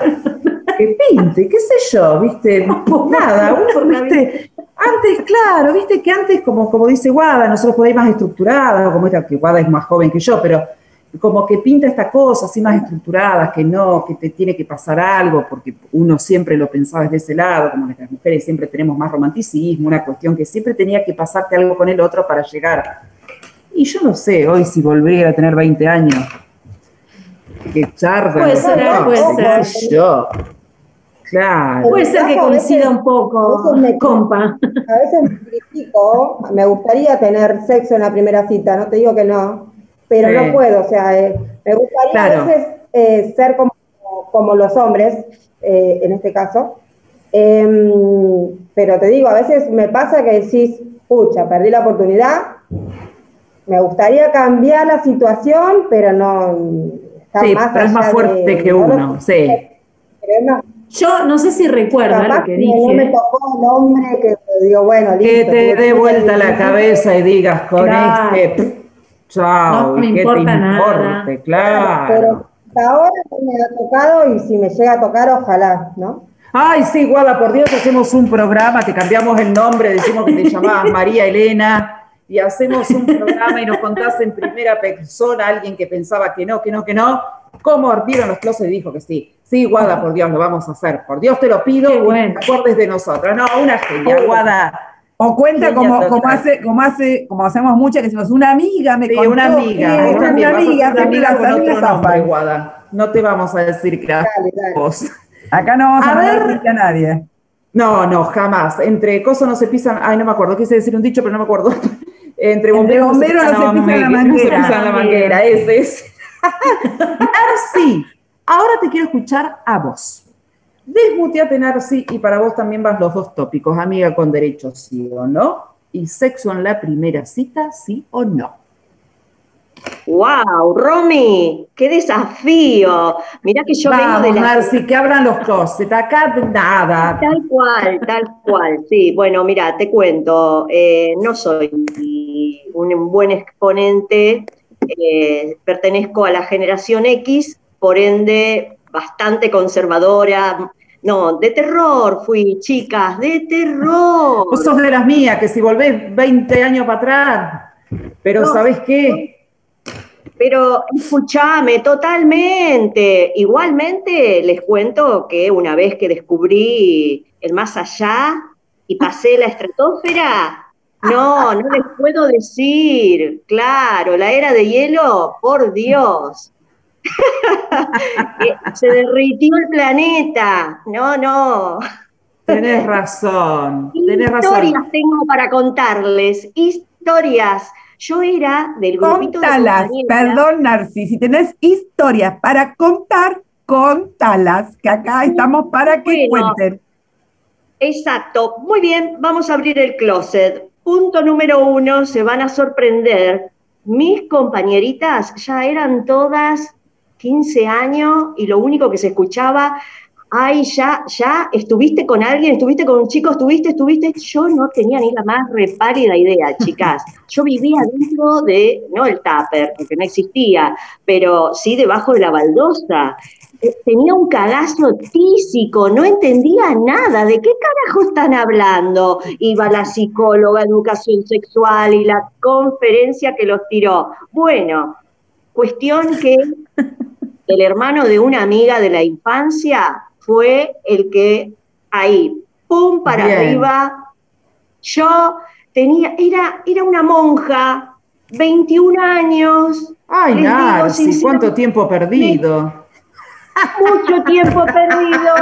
que pinte, qué sé yo, viste, nada, uno, viste, antes, claro, viste que antes, como, como dice Guada, nosotros por ahí más estructuradas, como esta, que Guada es más joven que yo, pero como que pinta esta cosa así más estructuradas, que no, que te tiene que pasar algo, porque uno siempre lo pensaba desde ese lado, como las mujeres siempre tenemos más romanticismo, una cuestión que siempre tenía que pasarte algo con el otro para llegar. Y yo no sé, hoy si volviera a tener 20 años, que charla, Puede ser, puede ser. yo. Claro. puede ser que Bajo, a veces- coincida un poco, me- compa. A veces me critico, me gustaría tener sexo en la primera cita, no te digo que no, pero Sí. no puedo, o sea, eh, me gustaría Claro. a veces eh, ser como, como los hombres, eh, en este caso, Em, pero te digo, a veces me pasa que decís, pucha, perdí la oportunidad, me gustaría cambiar la situación, pero no... está Sí, más pero es más fuerte de- que no uno, sí. pero es más- Yo no sé si recuerda lo que que no me dije. tocó el hombre que digo, bueno, Que listo, te tuve dé vuelta la cabeza y digas con Claro. este, chao, No me que te importa nada. importe, claro. Pero hasta ahora no me ha tocado y si me llega a tocar, ojalá, ¿no? Ay, sí, Guada, por Dios, hacemos un programa, te cambiamos el nombre, decimos que te llamabas María Elena, y hacemos un programa y nos contás en primera persona a alguien que pensaba que no, que no, que no, cómo abrieron los closets y dijo que sí. Sí, Guada, por Dios, lo vamos a hacer. Por Dios te lo pido, Qué que bueno. te acuerdes de nosotros. No, una genia, Guada. O cuenta como, como hace, como hace, como hacemos muchas, que decimos, una amiga me Sí, contó una amiga, que- también una amiga, ser una amiga con nombre. Guada. No te vamos a decir que a vos. Acá no vamos a, A ver. a nadie. No, no, jamás. Entre cosas no se pisan. Ay, no me acuerdo. Quise decir un dicho, pero no me acuerdo. Entre bomberos, bomberos no se pisan la no se manguera. pisan la manguera. Ese es. Narci, ahora te quiero escuchar a vos. Desmuteate, Narci, y para vos también vas los dos tópicos. Amiga con derecho, sí o no. Y sexo en la primera cita, sí o no. ¡Wow! Romy, qué desafío. Mirá que yo Vamos, vengo de la. Narci, que abran los closets. Acá nada. Tal cual, tal cual, sí. Bueno, mira, te cuento, eh, no soy un buen exponente, eh, pertenezco a la generación X, por ende, bastante conservadora. No, de terror fui, chicas, de terror. Vos sos de las mías, que si volvés 20 años para atrás, pero No, ¿sabés qué? Pero escúchame, totalmente. Igualmente les cuento que una vez que descubrí el más allá y pasé la estratosfera, no, no les puedo decir. Claro, la era de hielo, por Dios. Que Se derritió el planeta. No, no. Tenés razón, tenés Historias razón. tengo para contarles, historias. Yo era del grupito de Contalas, perdón, Narci, si tenés historias para contar, contalas, que acá estamos para que Bueno. cuenten. Exacto. Muy bien, vamos a abrir el closet. Punto número uno, se van a sorprender. Mis compañeritas ya eran todas 15 años y lo único que se escuchaba, ay, ya, ya, estuviste con alguien, estuviste con un chico, estuviste, estuviste. Yo no tenía ni la más repálida idea, chicas. Yo vivía dentro de, no el tupper, porque no existía, pero sí debajo de la baldosa. Eh, Tenía un cagazo tísico, no entendía nada. ¿De qué carajo están hablando? Iba la psicóloga, educación sexual y la conferencia que los tiró. Bueno, cuestión que el hermano de una amiga de la infancia fue el que ahí, pum, para Bien. arriba. Yo tenía, era, era una monja, 21 años. Ay, sinceramente, cuánto tiempo perdido. mucho tiempo perdido,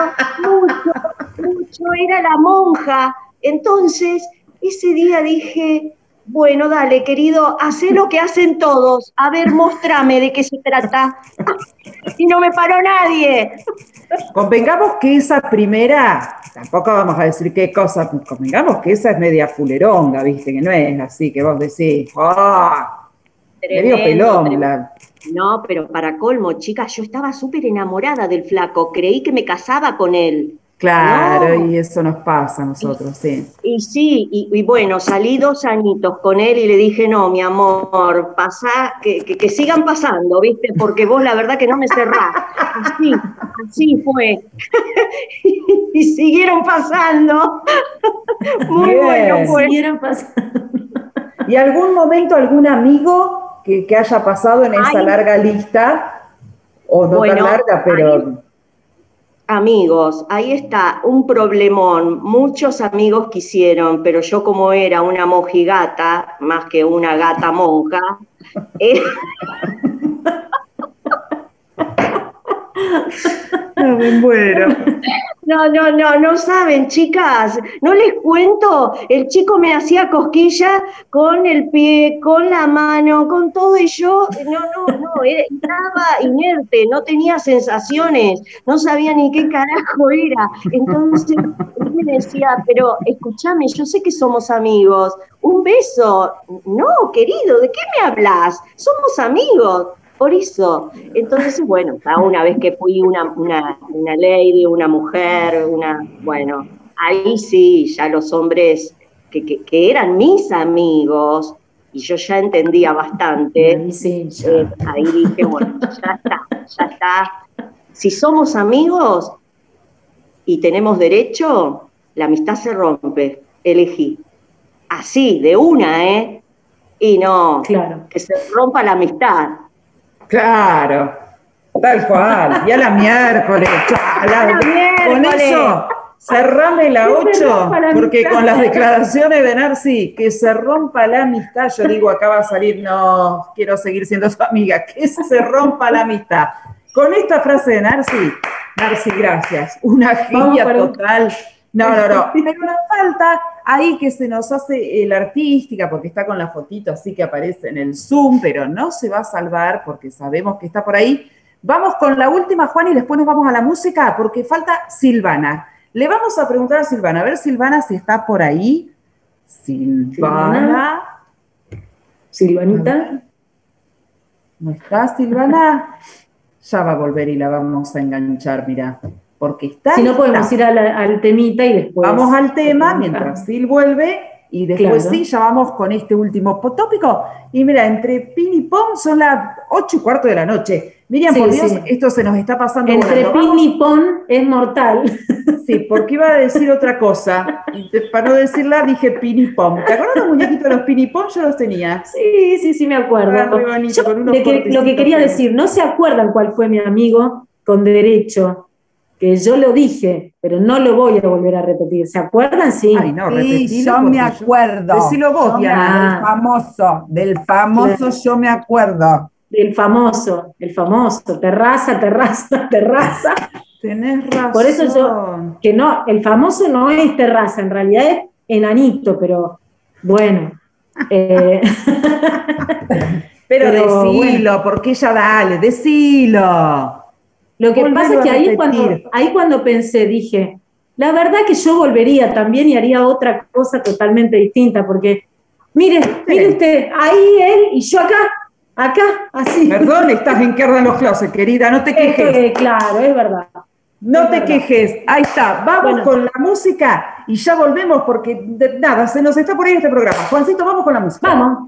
mucho, mucho, era la monja. Entonces, ese día dije, bueno, dale, querido, haz lo que hacen todos. A ver, mostrame de qué se trata. Y no me paró nadie. Convengamos que esa primera, tampoco vamos a decir qué cosa, convengamos que esa es media fuleronga, viste, que no es así, que vos decís, ¡ah! medio Tremendo, pelón. tremendo. la- No, pero para colmo, chicas, yo estaba súper enamorada del flaco. Creí que me casaba con él. Claro, No. y eso nos pasa a nosotros, sí. Y sí, y, y bueno, salí dos añitos con él y le dije, no, mi amor, pasá, que, que- que sigan pasando, ¿viste? Porque vos la verdad que no me cerrás. Así, así fue. y siguieron pasando. Muy Bien. bueno fue. Siguieron pasando. ¿Y algún momento algún amigo que, que haya pasado en esa Ay. larga lista? O no Bueno, tan larga, pero Amigos, ahí está un problemón. Muchos amigos quisieron, pero yo como era una mojigata, más que una gata monja, eh, no me muero. No, no, no, no saben, chicas. No les cuento. El chico me hacía cosquilla con el pie, con la mano, con todo y yo, no, no, no, estaba inerte, no tenía sensaciones, no sabía ni qué carajo era. Entonces, él me decía, pero escúchame, yo sé que somos amigos. Un beso. No, querido, ¿de qué me hablas? Somos amigos. Por eso, entonces, bueno, ya una vez que fui una, una, una lady, una mujer, una, bueno, ahí sí, ya los hombres que, que- que eran mis amigos, y yo ya entendía bastante, Ahí sí, ya. eh, ahí dije, bueno, ya está, ya está. Si somos amigos y tenemos derecho, la amistad se rompe, elegí. Así, de una, ¿eh? Y no, Claro. que se rompa la amistad. Claro, tal cual. Y a la miércoles. la- con eso, cerrame la Que se 8, rompa la porque con las declaraciones de Narci, que se rompa la amistad, yo digo, acá va a salir, no, quiero seguir siendo su amiga, que se rompa la amistad. Con esta frase de Narci, Narci, gracias. Una un- total. No, no, no. Pero nos falta ahí que se nos hace el artística, porque está con la fotito así que aparece en el Zoom, pero no se va a salvar porque sabemos que está por ahí. Vamos con la última, Juan, y después nos vamos a la música, porque falta Silvana. Le vamos a preguntar a Silvana, a ver Silvana si está por ahí. Silvana. Silvana. Silvanita. ¿No está Silvana? Ya va a volver y la vamos a enganchar, mira. Porque está. Si no podemos ir al temita y después. Vamos al tema mientras Sil vuelve y después Claro. sí, ya vamos con este último tópico. Y mira, entre pin y pong son las ocho y cuarto de la noche. Miriam, Sí, por Dios, sí. esto se nos está pasando. Entre pin y pon es mortal. Sí, porque iba a decir otra cosa. Para no decirla, dije pin y pong. ¿Te acuerdas los muñequitos de los pin y pong? Yo los tenía. Sí, sí, sí, me acuerdo. Yo con unos de que- lo que quería decir, no se acuerdan cuál fue mi amigo con derecho, que yo lo dije, pero no lo voy a volver a repetir. ¿Se acuerdan? Sí. Ay, no, Sí, yo me acuerdo. Decilo vos, Diana. Del famoso, del famoso Claro. yo me acuerdo. El famoso, el famoso, terraza, terraza, terraza. Tenés razón. Por eso yo, que no, el famoso no es terraza, en realidad es enanito, pero bueno. eh, Pero, Pero, decilo, porque ella dale, decilo. Lo que pasa es que ahí cuando, ahí cuando pensé, dije, la verdad que yo volvería también y haría otra cosa totalmente distinta, porque mire, mire usted, ahí él y yo acá, acá, así. Perdón, estás en que ardan los closets, querida, no te quejes. Eh, claro, es verdad. No Es te verdad. quejes. Ahí está. Vamos Bueno. con la música y ya volvemos porque de- nada, se nos está por ahí este programa. Juancito, vamos con la música. Vamos.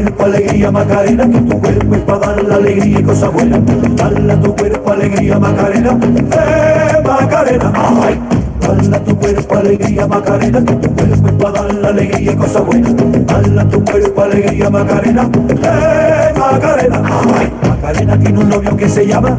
Cuerpo alegría Macarena, que tu cuerpo es para dar la alegría y cosas buenas. Dale tu cuerpo alegría Macarena, eh Macarena, ay. Dale tu cuerpo alegría Macarena, que tu cuerpo es para dar la alegría y cosas buenas. Dale tu cuerpo alegría Macarena, eh Macarena, ay. Macarena tiene un novio que se llama,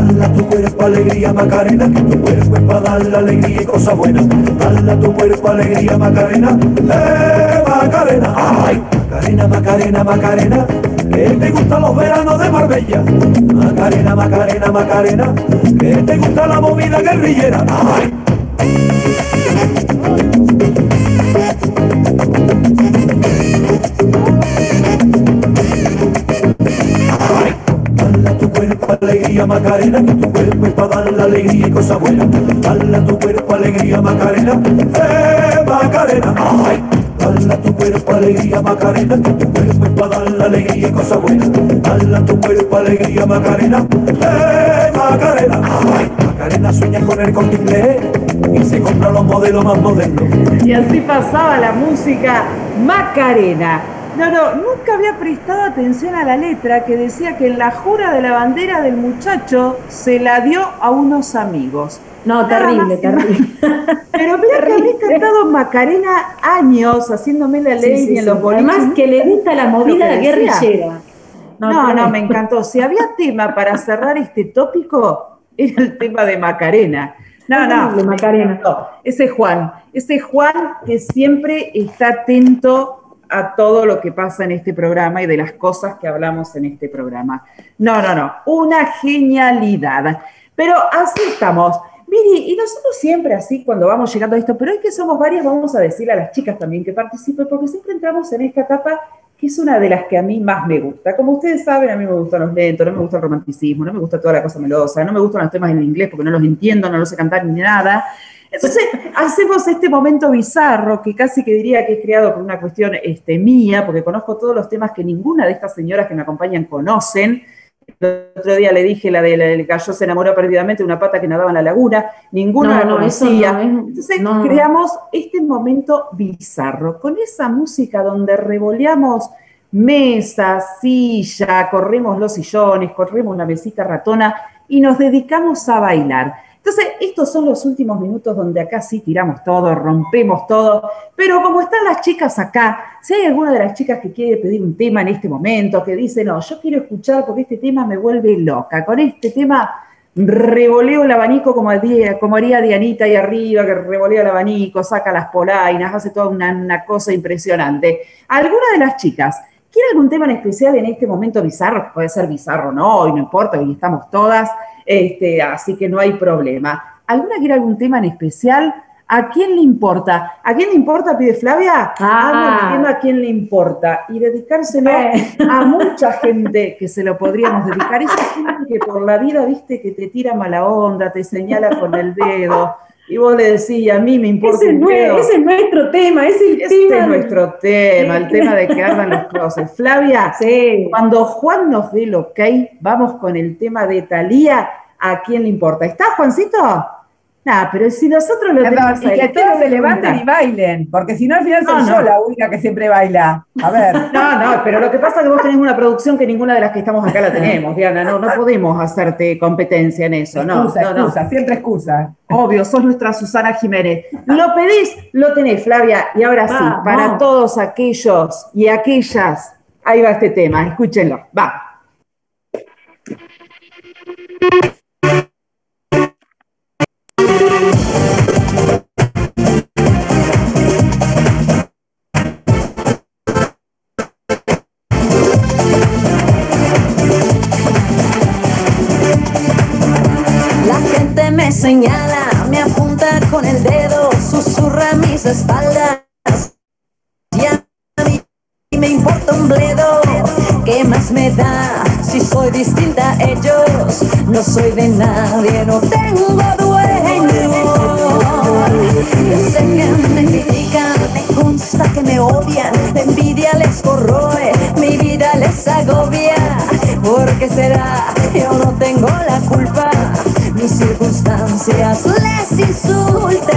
Dale a tu cuerpo alegría Macarena, que tu cuerpo es para dar la alegría y cosas buenas. Dale a tu cuerpo alegría Macarena, eh Macarena, ay, Macarena, Macarena, Macarena, que te gustan los veranos de Marbella. Macarena, Macarena, Macarena, que te gusta la movida guerrillera. Ay, alegría Macarena, que tu cuerpo es para dar la alegría y cosas buenas. Dale a tu cuerpo alegría Macarena, eh Macarena, ay. Dale a tu cuerpo alegría Macarena, que tu cuerpo es para dar la alegría y cosas buenas. Dale a tu cuerpo alegría Macarena, eh Macarena. Macarena sueña con el corte y se compra los modelos más modernos. Y así pasaba la música Macarena. No, no, nunca había prestado atención a la letra que decía que en la jura de la bandera del muchacho se la dio a unos amigos. No, Nada terrible, y terrible. Pero mira que habré cantado Macarena años haciéndome la Sí, ley sí, en sí. los boliches. Además que le gusta la movida decía. guerrillera. No, no, tremendo. me encantó. Si había tema para cerrar este tópico, era el tema de Macarena. No, no, me Macarena. Ese Juan, ese Juan que siempre está atento a todo lo que pasa en este programa y de las cosas que hablamos en este programa. No, no, no, una genialidad. Pero así estamos. Miri, y nosotros siempre así, cuando vamos llegando a esto, pero hoy que somos varias, vamos a decirle a las chicas también que participen, porque siempre entramos en esta etapa que es una de las que a mí más me gusta. Como ustedes saben, a mí me gustan los lentos, no me gusta el romanticismo, no me gusta toda la cosa melosa, no me gustan los temas en inglés porque no los entiendo, no los sé cantar ni nada. Entonces, hacemos este momento bizarro que casi que diría que es creado por una cuestión este, mía, porque conozco todos los temas que ninguna de estas señoras que me acompañan conocen. El otro día le dije la del cayó se enamoró perdidamente de una pata que nadaba en la laguna, ninguna No, la conocía. no, es- Entonces creamos este momento bizarro, con esa música donde revoleamos mesa, silla, corremos los sillones, corremos la mesita ratona y nos dedicamos a bailar. Entonces, estos son los últimos minutos donde acá sí tiramos todo, rompemos todo, pero como están las chicas acá, si hay alguna de las chicas que quiere pedir un tema en este momento, que dice, no, yo quiero escuchar porque este tema me vuelve loca, con este tema revoleo el abanico como, como haría Dianita ahí arriba, que revolea el abanico, saca las polainas, hace toda una cosa impresionante. ¿Alguna de las chicas quiere algún tema en especial en este momento bizarro? Que puede ser bizarro, no, y no importa, hoy estamos todas, este, así que no hay problema. ¿Alguna quiere algún tema en especial? ¿A quién le importa? ¿A quién le importa, pide Flavia? Ah. Tema a quién le importa y dedicárselo a mucha gente que se lo podríamos dedicar. Esa gente que por la vida, viste, que te tira mala onda, te señala con el dedo y vos le decís, a mí me importa Ese, un dedo. ese es nuestro tema, es el Este tema. es nuestro tema, el tema de que ardan los closets. Flavia, cuando Juan nos dé el ok, vamos con el tema de Talía. ¿A quién le importa? ¿Está, Juancito? Nah, pero si nosotros lo tenemos y ahí, que ¿qué todos se levanten y bailen, porque si no al final soy No, yo no. la única que siempre baila. A ver. No, no, pero lo que pasa es que vos tenés una producción que ninguna de las que estamos acá la tenemos, Diana. No, no podemos hacerte competencia en eso, no. excusa, no, no. excusa, siempre excusa. Obvio, sos nuestra Susana Jiménez. Lo pedís, lo tenés, Flavia. Y ahora sí, para todos aquellos y aquellas, ahí va este tema, escúchenlo. Va. Distinta a ellos, no soy de nadie, no tengo dueño. Yo que me critican, me consta que me odian, la envidia les corroe, mi vida les agobia. ¿Por qué será? Yo no tengo la culpa, mis circunstancias les insultan.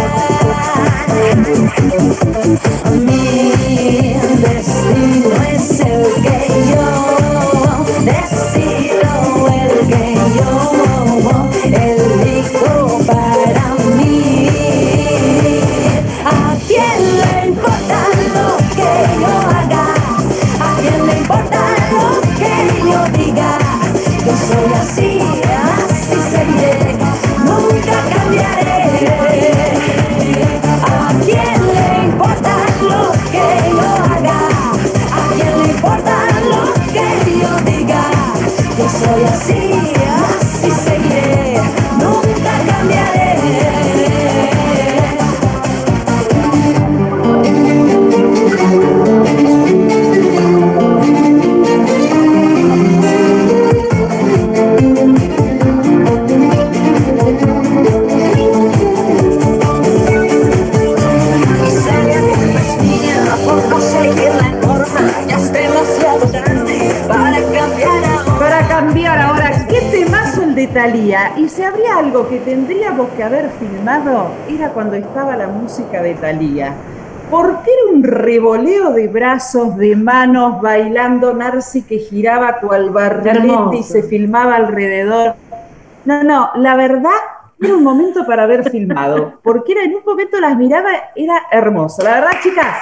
Era cuando estaba la música de Thalía. Porque era un revoleo de brazos, de manos, bailando Narci que giraba cual barrilete y se filmaba alrededor. No, no, la verdad era un momento para haber filmado, porque era en un momento las miraba, era hermoso. La verdad, chicas,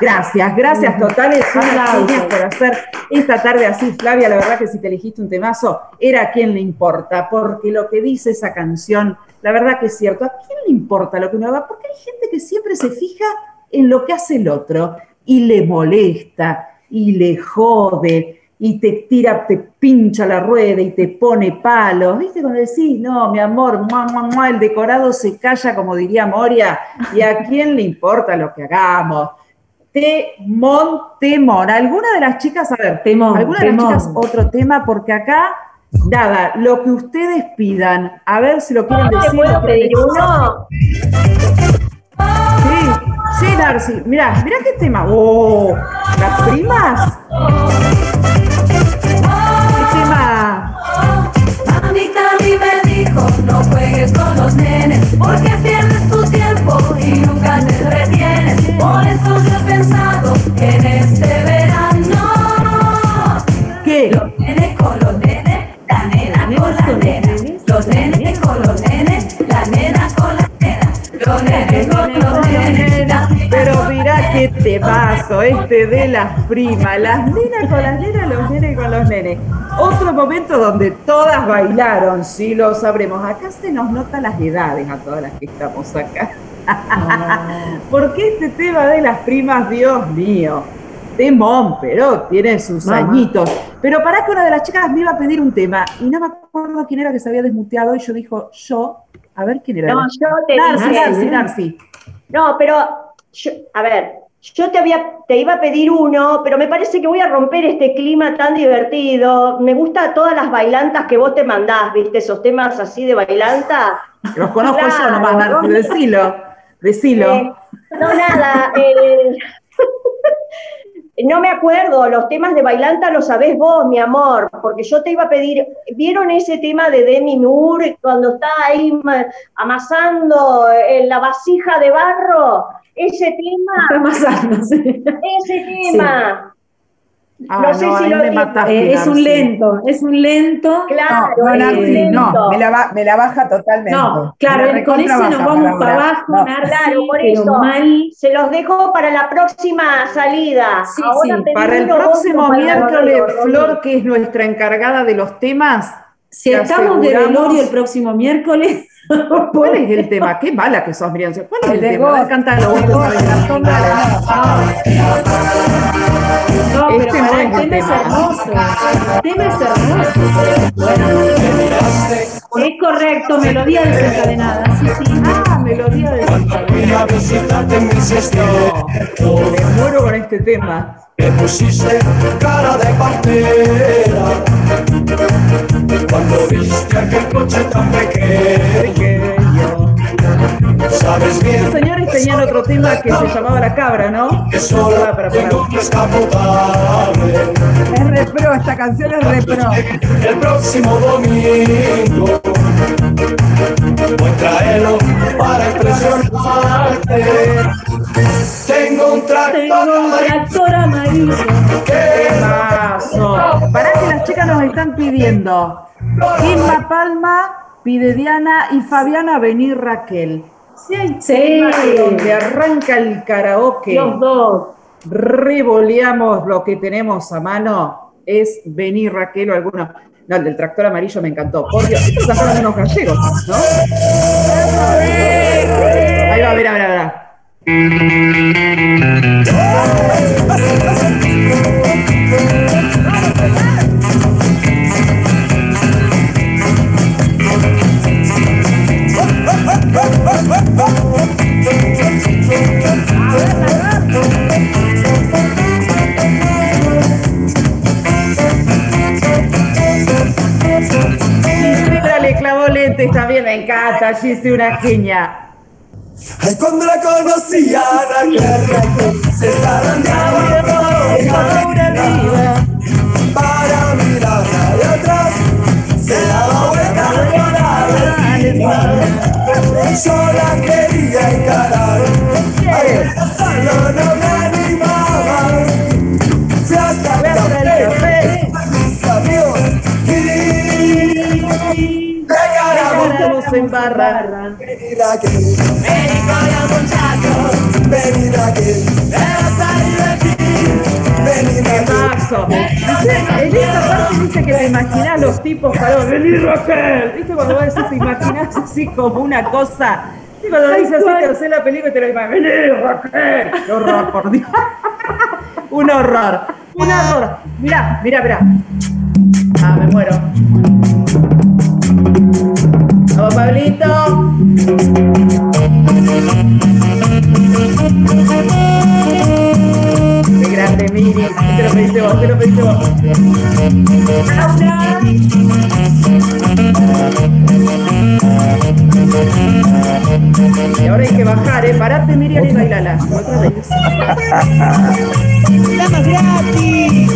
gracias, gracias totales, niñas por hacer esta tarde así, Flavia, la verdad que si te elegiste un temazo, era a quien le importa, porque lo que dice esa canción, la verdad que es cierto, ¿a quién importa lo que uno haga? Porque hay gente que siempre se fija en lo que hace el otro y le molesta y le jode y te tira, te pincha la rueda y te pone palos. ¿Viste? Cuando decís, no, mi amor, mua, mua, mua, el decorado se calla, como diría Moria, y a quién le importa lo que hagamos. Temón, temón. ¿Alguna de las chicas, a ver, Temón, alguna de las chicas otro tema? Porque acá, nada, lo que ustedes pidan, a ver si lo quieren ¿Te decir. pedir uno? Sí, sí, Darcy. Mirá, mirá qué tema. Oh, las primas. ¿Qué tema? Mami Cami me dijo, no juegues con los nenes, porque pierdes tu tiempo y nunca te retienes. Por eso Pero mirá qué temazo este de las primas, las nenas con las nenas, los nenes con los nenes. Otro momento donde todas bailaron, sí lo sabremos. Acá se nos notan las edades a todas las que estamos acá. Porque este tema de las primas, Dios mío, temón, pero tiene sus Mamá. añitos. Pero para que una de las chicas me iba a pedir un tema y no me acuerdo quién era que se había desmuteado y yo dijo, yo, a ver quién era. No, yo te Narci, dije. Narci. No, pero, yo- a ver, yo te, había, te iba a pedir uno, pero me parece que voy a romper este clima tan divertido. Me gusta todas las bailantas que vos te mandás, ¿viste? Esos temas así de bailanta. Los conozco yo Claro, nomás, Narci, rompe- decilo, decilo. Eh, no, nada. eh, no me acuerdo, los temas de bailanta los sabés vos, mi amor, porque yo te iba a pedir, ¿vieron ese tema de Demi Moore cuando está ahí ma- amasando en la vasija de barro? Ese tema. Está amasando, sí. Ese tema. Ah, no sé no, si lo me mataste, Eh, es un lento, es un lento. Claro, No, no, lento. me la, ba- me la baja totalmente. No, claro, con ese nos vamos para abajo, No. Claro, por eso. mal. Se los dejo para la próxima salida. Sí, Ahora sí. Para el próximo miércoles, Rodrigo. Flor, que es nuestra encargada de los temas, Si te estamos de velorio el próximo miércoles, ¿Cuál es el tema? Qué mala que sos, Miriam. ¿Cuál es el, El tema? Ghost. No, pero Este pará, no el tema es hermoso. El tema es hermoso. Es correcto, melodía desencadenada. Sí, sí. Ah, melodía de Vine a visitarte en mi siesta. Me muero con este tema. Me pusiste cara de pantera Cuando viste aquel coche tan pequeño Sabes bien señores tenían otro tema que se llamaba La Cabra, ¿no? que solo Para, para, Es repro, esta canción es repro. El próximo domingo Voy a traerlo para impresionarte Tengo un Tengo un tractor tractor amarillo. Temazo. Para que las chicas nos están pidiendo. Inma Palma pide Diana y Fabiana venir Raquel. Si hay Sí. tema donde arranca el karaoke, Los dos. revoleamos lo que tenemos a mano, es venir Raquel o alguno. No, el del tractor amarillo me encantó. Por Dios, estos cantaron unos gallegos, ¿no? Ahí va, mira, mira, mira. Gisela lentes también, me encanta, Gise, una genia. Ay, cuando la conocí a Raquel, se zarandeaba por una vida para mirarla de atrás. Se daba vuelta para la Yo la quería encarar, a abrazarlo no Ganamos en barra. Vení Raquel, vení con los muchachos, vení Raquel, debes salir de aquí, vení Raquel. Temazo. Dice, en esta parte dice que te imaginás los tipos para venir Raquel. ¿Viste cuando vos decís, te imaginás así como una cosa? Y cuando dice así, te haces la película y te lo imaginas. Vení Raquel. Qué horror, por Dios. un horror. Un horror. Mirá, mirá, mirá. Ah, me muero. Pablito. Qué grande, Miri. Te lo pediste vos, te lo pediste vos. Y ahora hay que bajar, ¿eh? Parate, Miriam, y bailala. Otra vez. ¡Damas gratis!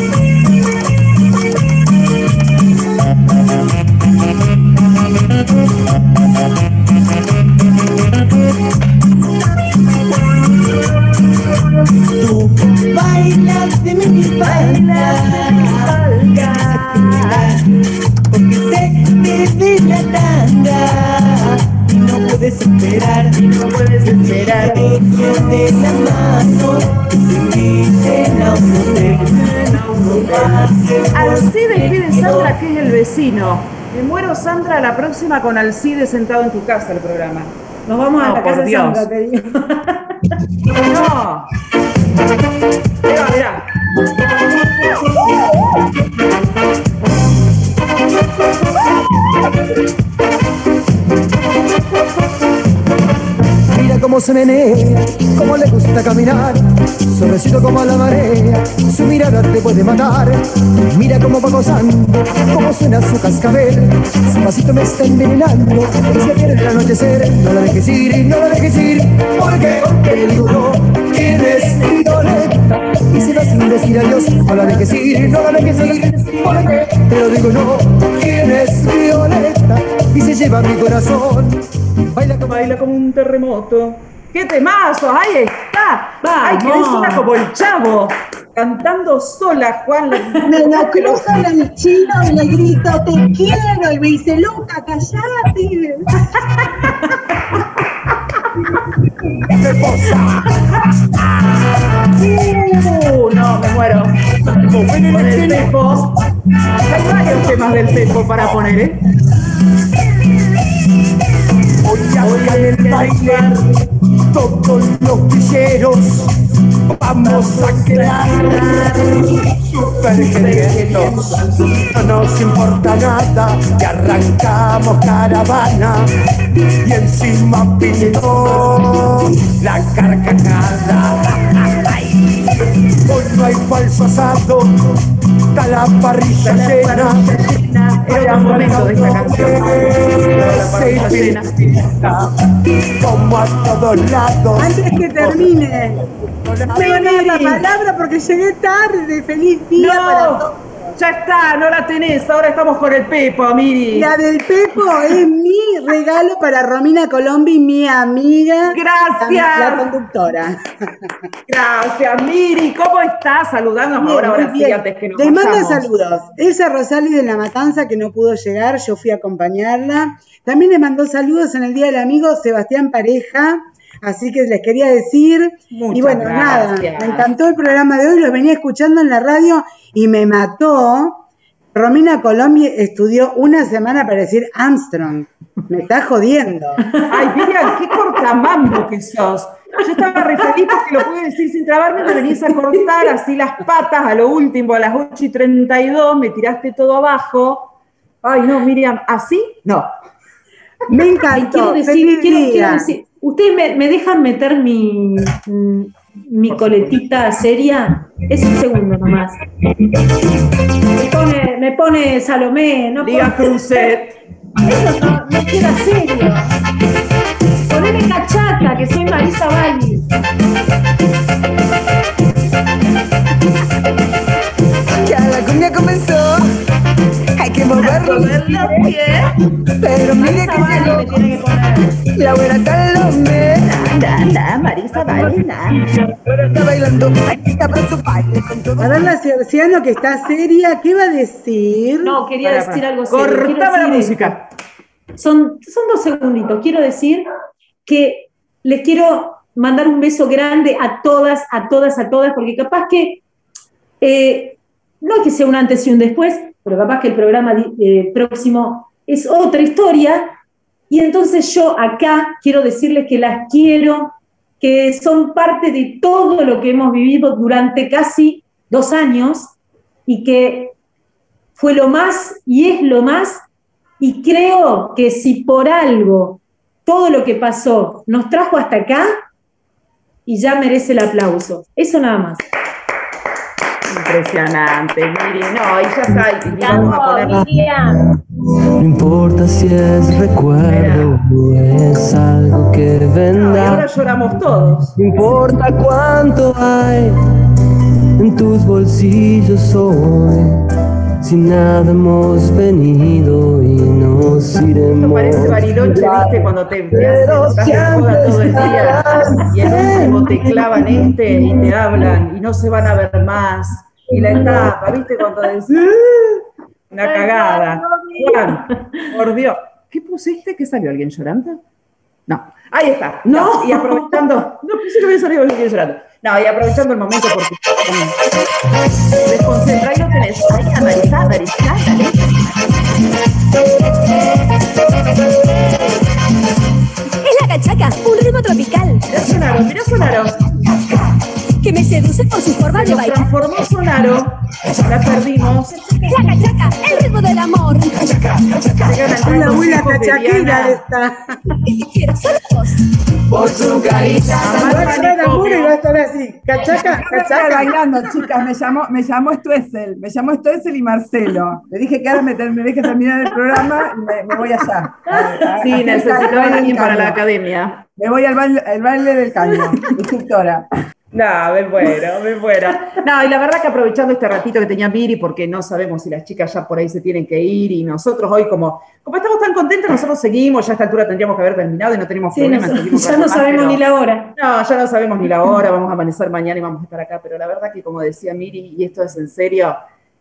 Tú bailas de mi espalda, porque que de la tanga y no puedes esperar, y no puedes esperar. de la mano, que te inviten a un hotel, a un hotel. Alcide pide Sandra, que es el vecino. Me muero, Sandra, la próxima con Alcide sentado en tu casa el programa. Nos vamos a la por casa de. Sandra, te digo. No. Mira, mira. Cómo se menea, cómo le gusta caminar, suavecito como la marea, su mirada te puede matar. Mira cómo va gozando, cómo suena su cascabel, su pasito me está envenenando, y se pierde el anochecer, no la dejes ir, no la dejes ir, porque te digo quién es Violeta, y se va sin decir adiós, no la dejes ir, no la dejes ir, porque te lo digo yo, quién es Violeta, y se lleva mi corazón. Baila como, Baila como un terremoto. ¡Qué temazo! ¡Ahí está! ¡Ay, que suena como el chavo! Cantando sola, Juan. Me lo cruzo en el chino y le grito, te quiero, y me dice, Luca, callate. Uh, no, me muero. Con el Pepo. Hay varios temas del Pepo para poner, ¿eh? Hoy hagan el baile todos los villeros. Vamos a quedar super genios. No nos importa nada, que arrancamos caravana y encima pintó la carcajada. Hoy no hay falso asado, está la parrilla llena. Era un momento de esta canción. Como a todos lados. Antes que termine, no me la palabra porque llegué tarde. Feliz día para todos. Ya está, no la tenés. Ahora estamos con el Pepo, Miri. La del Pepo es mi regalo para Romina Colombi, mi amiga. Gracias. La, conductora. Gracias, Miri. ¿Cómo estás? Saludándonos Bien, ahora, ahora sí, antes que nos Les vayamos. saludos. Elsa Rosales de La Matanza, que no pudo llegar, yo fui a acompañarla. También le mandó saludos en el Día del Amigo Sebastián Pareja. Así que les quería decir. Muchas y bueno, nada, gracias. me encantó el programa de hoy, los venía escuchando en la radio y me mató. Romina Colombia estudió una semana para decir Armstrong. Me está jodiendo. Ay, Miriam, qué cortamambo que sos. Yo estaba re feliz porque lo pude decir sin trabarme, me venís a cortar así las patas a lo último, a las 8 y 32, me tiraste todo abajo. Ay, no, Miriam, ¿así? No. Me Ay, encantó. quiero decir, Feliz quiero, día. quiero decir, ¿ustedes me, me dejan meter mi, mm, mi coletita seria? Es un segundo nomás. Me pone, me pone Salomé, no Diga pone- Cruzet. Eso no, no queda serio. Poneme cachata, que soy Marisa Bali. Ya la cumbia comenzó, hay que mover los pies. Pero mire que llegó la buena Salomé. Anda, anda, Marisa, vale, Ahora está bailando, está para su baile con todo. A ver la Cerciano que está seria, ¿qué va a decir? No, quería Para, decir para. algo serio. Cortame la música. Son, son dos segunditos. Quiero decir que les quiero mandar un beso grande a todas, a todas, a todas, porque capaz que eh, no es que sea un antes y un después, pero capaz que el programa eh, próximo es otra historia. Y entonces yo acá quiero decirles que las quiero, que son parte de todo lo que hemos vivido durante casi dos años y que fue lo más y es lo más. Y creo que si por algo todo lo que pasó nos trajo hasta acá, y ya merece el aplauso. Eso nada más. Impresionante, Miri. No, y ya está. Y vamos a ponerla. No importa si es recuerdo o es algo que Y ahora vendrá. lloramos todos. No importa cuánto hay en tus bolsillos hoy. Si nada hemos venido y nos iremos. Esto parece Bariloche, ¿viste? Cuando te, te hacen, te joda todo el día y el último te clavan este y te hablan y no se van a ver más. Y la etapa, ¿viste? Cuando decís, "Ah", una cagada. Juan, por Dios. ¿Qué pusiste? ¿Qué salió? ¿Alguien llorando? No, ahí está. No, y aprovechando, no pensé que había salido el llorando. No, y aprovechando el momento porque desconcentra y lo tenés ahí Es la cachaca, un ritmo tropical. Mira Sonaro, mira Sonaro. Que me seduce por su forma de bailar. transformó Sonaro, la perdimos. La cachaca, el ritmo del amor. Llegan La abuela cachaquera esta. Quiero solo vos. Por su carita. Va a entrar a Muro y va a estar así. Cachaca, cachaca. bailando, chicas, me llamó, me llamó Stuessel, me llamó Stuessel y Marcelo. Le dije que ahora me, me deje terminar el programa y me, me voy allá. A- a- Sí, necesitaba alguien para la academia. Me voy al baile, al baile del caño, instructora. No, me muero, me muero. No, y la verdad que aprovechando este ratito que tenía Miri, porque no sabemos si las chicas ya por ahí se tienen que ir, y nosotros hoy, como, como estamos tan contentos, nosotros seguimos, ya a esta altura tendríamos que haber terminado y no tenemos Sí, problemas. no- ya no más, sabemos ni la hora. No, ya no sabemos ni la hora, vamos a amanecer mañana y vamos a estar acá, pero la verdad que como decía Miri, y esto es en serio,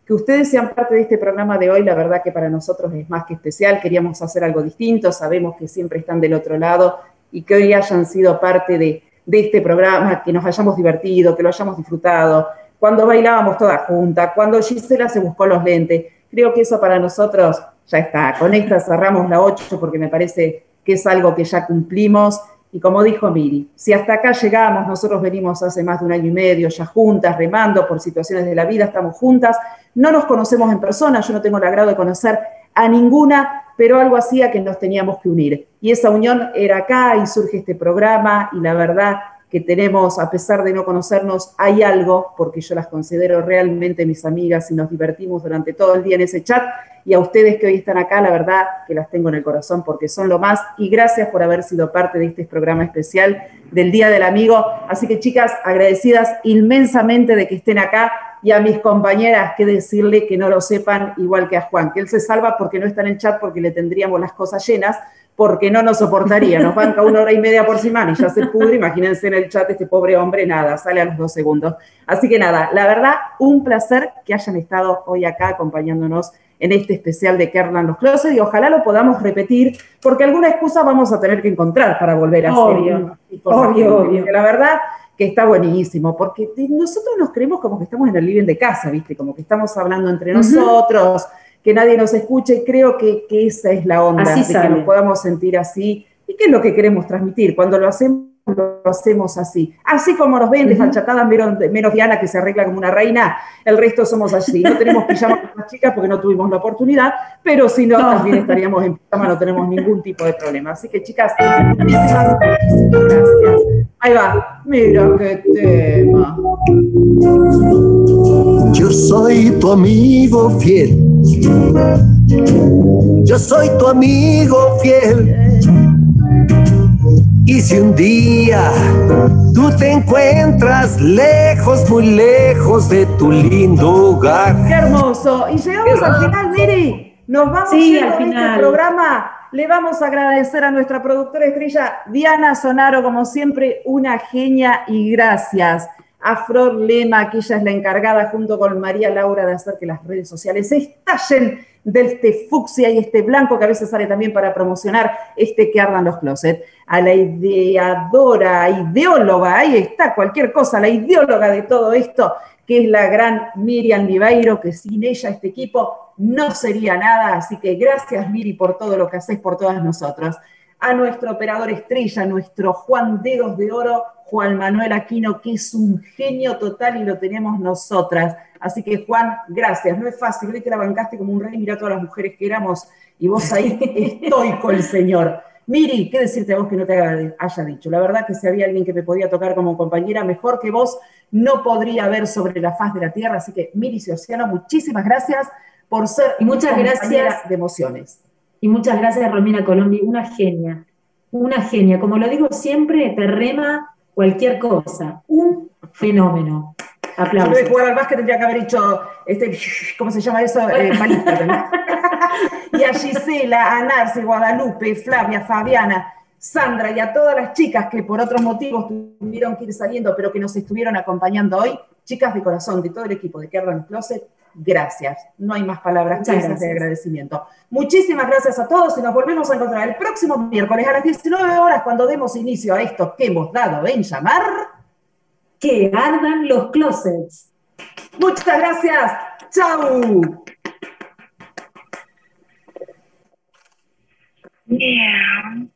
que ustedes sean parte de este programa de hoy, la verdad que para nosotros es más que especial, queríamos hacer algo distinto, sabemos que siempre están del otro lado y que hoy hayan sido parte de, de este programa, que nos hayamos divertido, que lo hayamos disfrutado, cuando bailábamos todas juntas, cuando Gisela se buscó los lentes, creo que eso para nosotros ya está, con esta cerramos la 8 porque me parece que es algo que ya cumplimos. Y como dijo Miri, si hasta acá llegamos, nosotros venimos hace más de un año y medio ya juntas, remando por situaciones de la vida, estamos juntas, no nos conocemos en persona, yo no tengo el agrado de conocer a ninguna, pero algo hacía que nos teníamos que unir. Y esa unión era acá y surge este programa y la verdad que tenemos, a pesar de no conocernos, hay algo, porque yo las considero realmente mis amigas y nos divertimos durante todo el día en ese chat. Y a ustedes que hoy están acá, la verdad que las tengo en el corazón porque son lo más. Y gracias por haber sido parte de este programa especial del Día del Amigo. Así que chicas, agradecidas inmensamente de que estén acá y a mis compañeras que decirle que no lo sepan igual que a Juan, que él se salva porque no está en el chat porque le tendríamos las cosas llenas, porque no nos soportaría, nos banca una hora y media por semana y ya se pudre, imagínense en el chat este pobre hombre, nada, sale a los dos segundos. Así que nada, la verdad, un placer que hayan estado hoy acá acompañándonos en este especial de Kerlan los Closets y ojalá lo podamos repetir, porque alguna excusa vamos a tener que encontrar para volver a Obvio, hacer obvio, obvio. La verdad que está buenísimo, porque nosotros nos creemos como que estamos en el living de casa, ¿viste? Como que estamos hablando entre nosotros, que nadie nos escuche, y creo que, que esa es la onda, Así de que nos podamos sentir así, y qué es lo que queremos transmitir. Cuando lo hacemos, lo hacemos así. Así como nos ven de falchatadas, menos, menos Diana que se arregla como una reina, el resto somos así. No tenemos pijama con las chicas porque no tuvimos la oportunidad, pero si no, No. también estaríamos en pijama, no tenemos ningún tipo de problema. Así que chicas, muchísimas, muchísimas gracias. Ahí va, mira qué tema. Yo soy tu amigo fiel. Yo soy tu amigo fiel. Y si un día tú te encuentras lejos, muy lejos de tu lindo hogar. Qué hermoso. Y llegamos al final, Miri. Nos vamos Sí, al este final. programa. Le vamos a agradecer a nuestra productora estrella, Diana Sonaro, como siempre, una genia y gracias. A Flor Lema, que ella es la encargada junto con María Laura de hacer que las redes sociales estallen de este fucsia y este blanco que a veces sale también para promocionar este que ardan los closets. A la ideadora, ideóloga, ahí está, cualquier cosa, la ideóloga de todo esto, que es la gran Miriam Viveiro, que sin ella este equipo no sería nada. Así que gracias, Miri, por todo lo que haces por todas nosotras. A nuestro operador estrella, nuestro Juan Dedos de Oro, Juan Manuel Aquino, que es un genio total y lo tenemos nosotras. Así que, Juan, gracias. No es fácil, hoy te la bancaste como un rey, mira todas las mujeres que éramos y vos ahí estoico el señor. Miri, ¿qué decirte a vos que no te haya dicho? La verdad que si había alguien que me podía tocar como compañera mejor que vos, no podría haber sobre la faz de la tierra. Así que, Miri Ciociano, muchísimas gracias por ser Y muchas gracias. de emociones. Y muchas gracias, Romina Colombi, una genia, una genia. Como lo digo siempre, te rema cualquier cosa. Un fenómeno. Yo Aplausos. de jugar al básquet tendría que haber hecho, este, ¿cómo se llama eso? Eh, y a Gisela, a Narce, Guadalupe, Flavia, Fabiana, Sandra y a todas las chicas que por otros motivos tuvieron que ir saliendo, pero que nos estuvieron acompañando hoy, Chicas de corazón, de todo el equipo de Que Ardan Closet, gracias. No hay más palabras Muchas de agradecimiento. Muchísimas gracias a todos y nos volvemos a encontrar el próximo miércoles a las 19 horas cuando demos inicio a esto que hemos dado en llamar. Que ardan los closets. Muchas gracias. Chau. En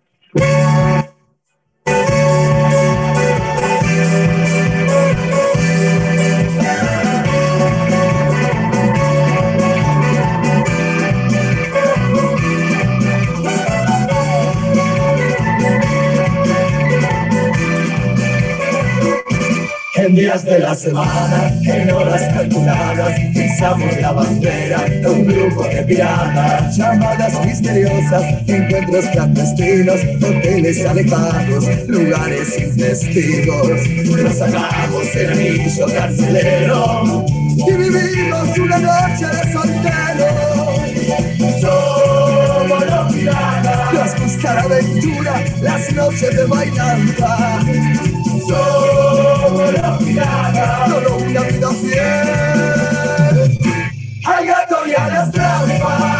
días de la semana, en horas calculadas, pisamos la bandera de un grupo de piratas. Llamadas misteriosas, encuentros clandestinos, hoteles alejados, lugares sin testigos. Nos sacamos el anillo carcelero y vivimos una noche de soltero. Somos los piratas. Nos gusta la aventura, las noches de bailanta. Sobre la mirada, solo una vida fiel. Al gato y a las trampas.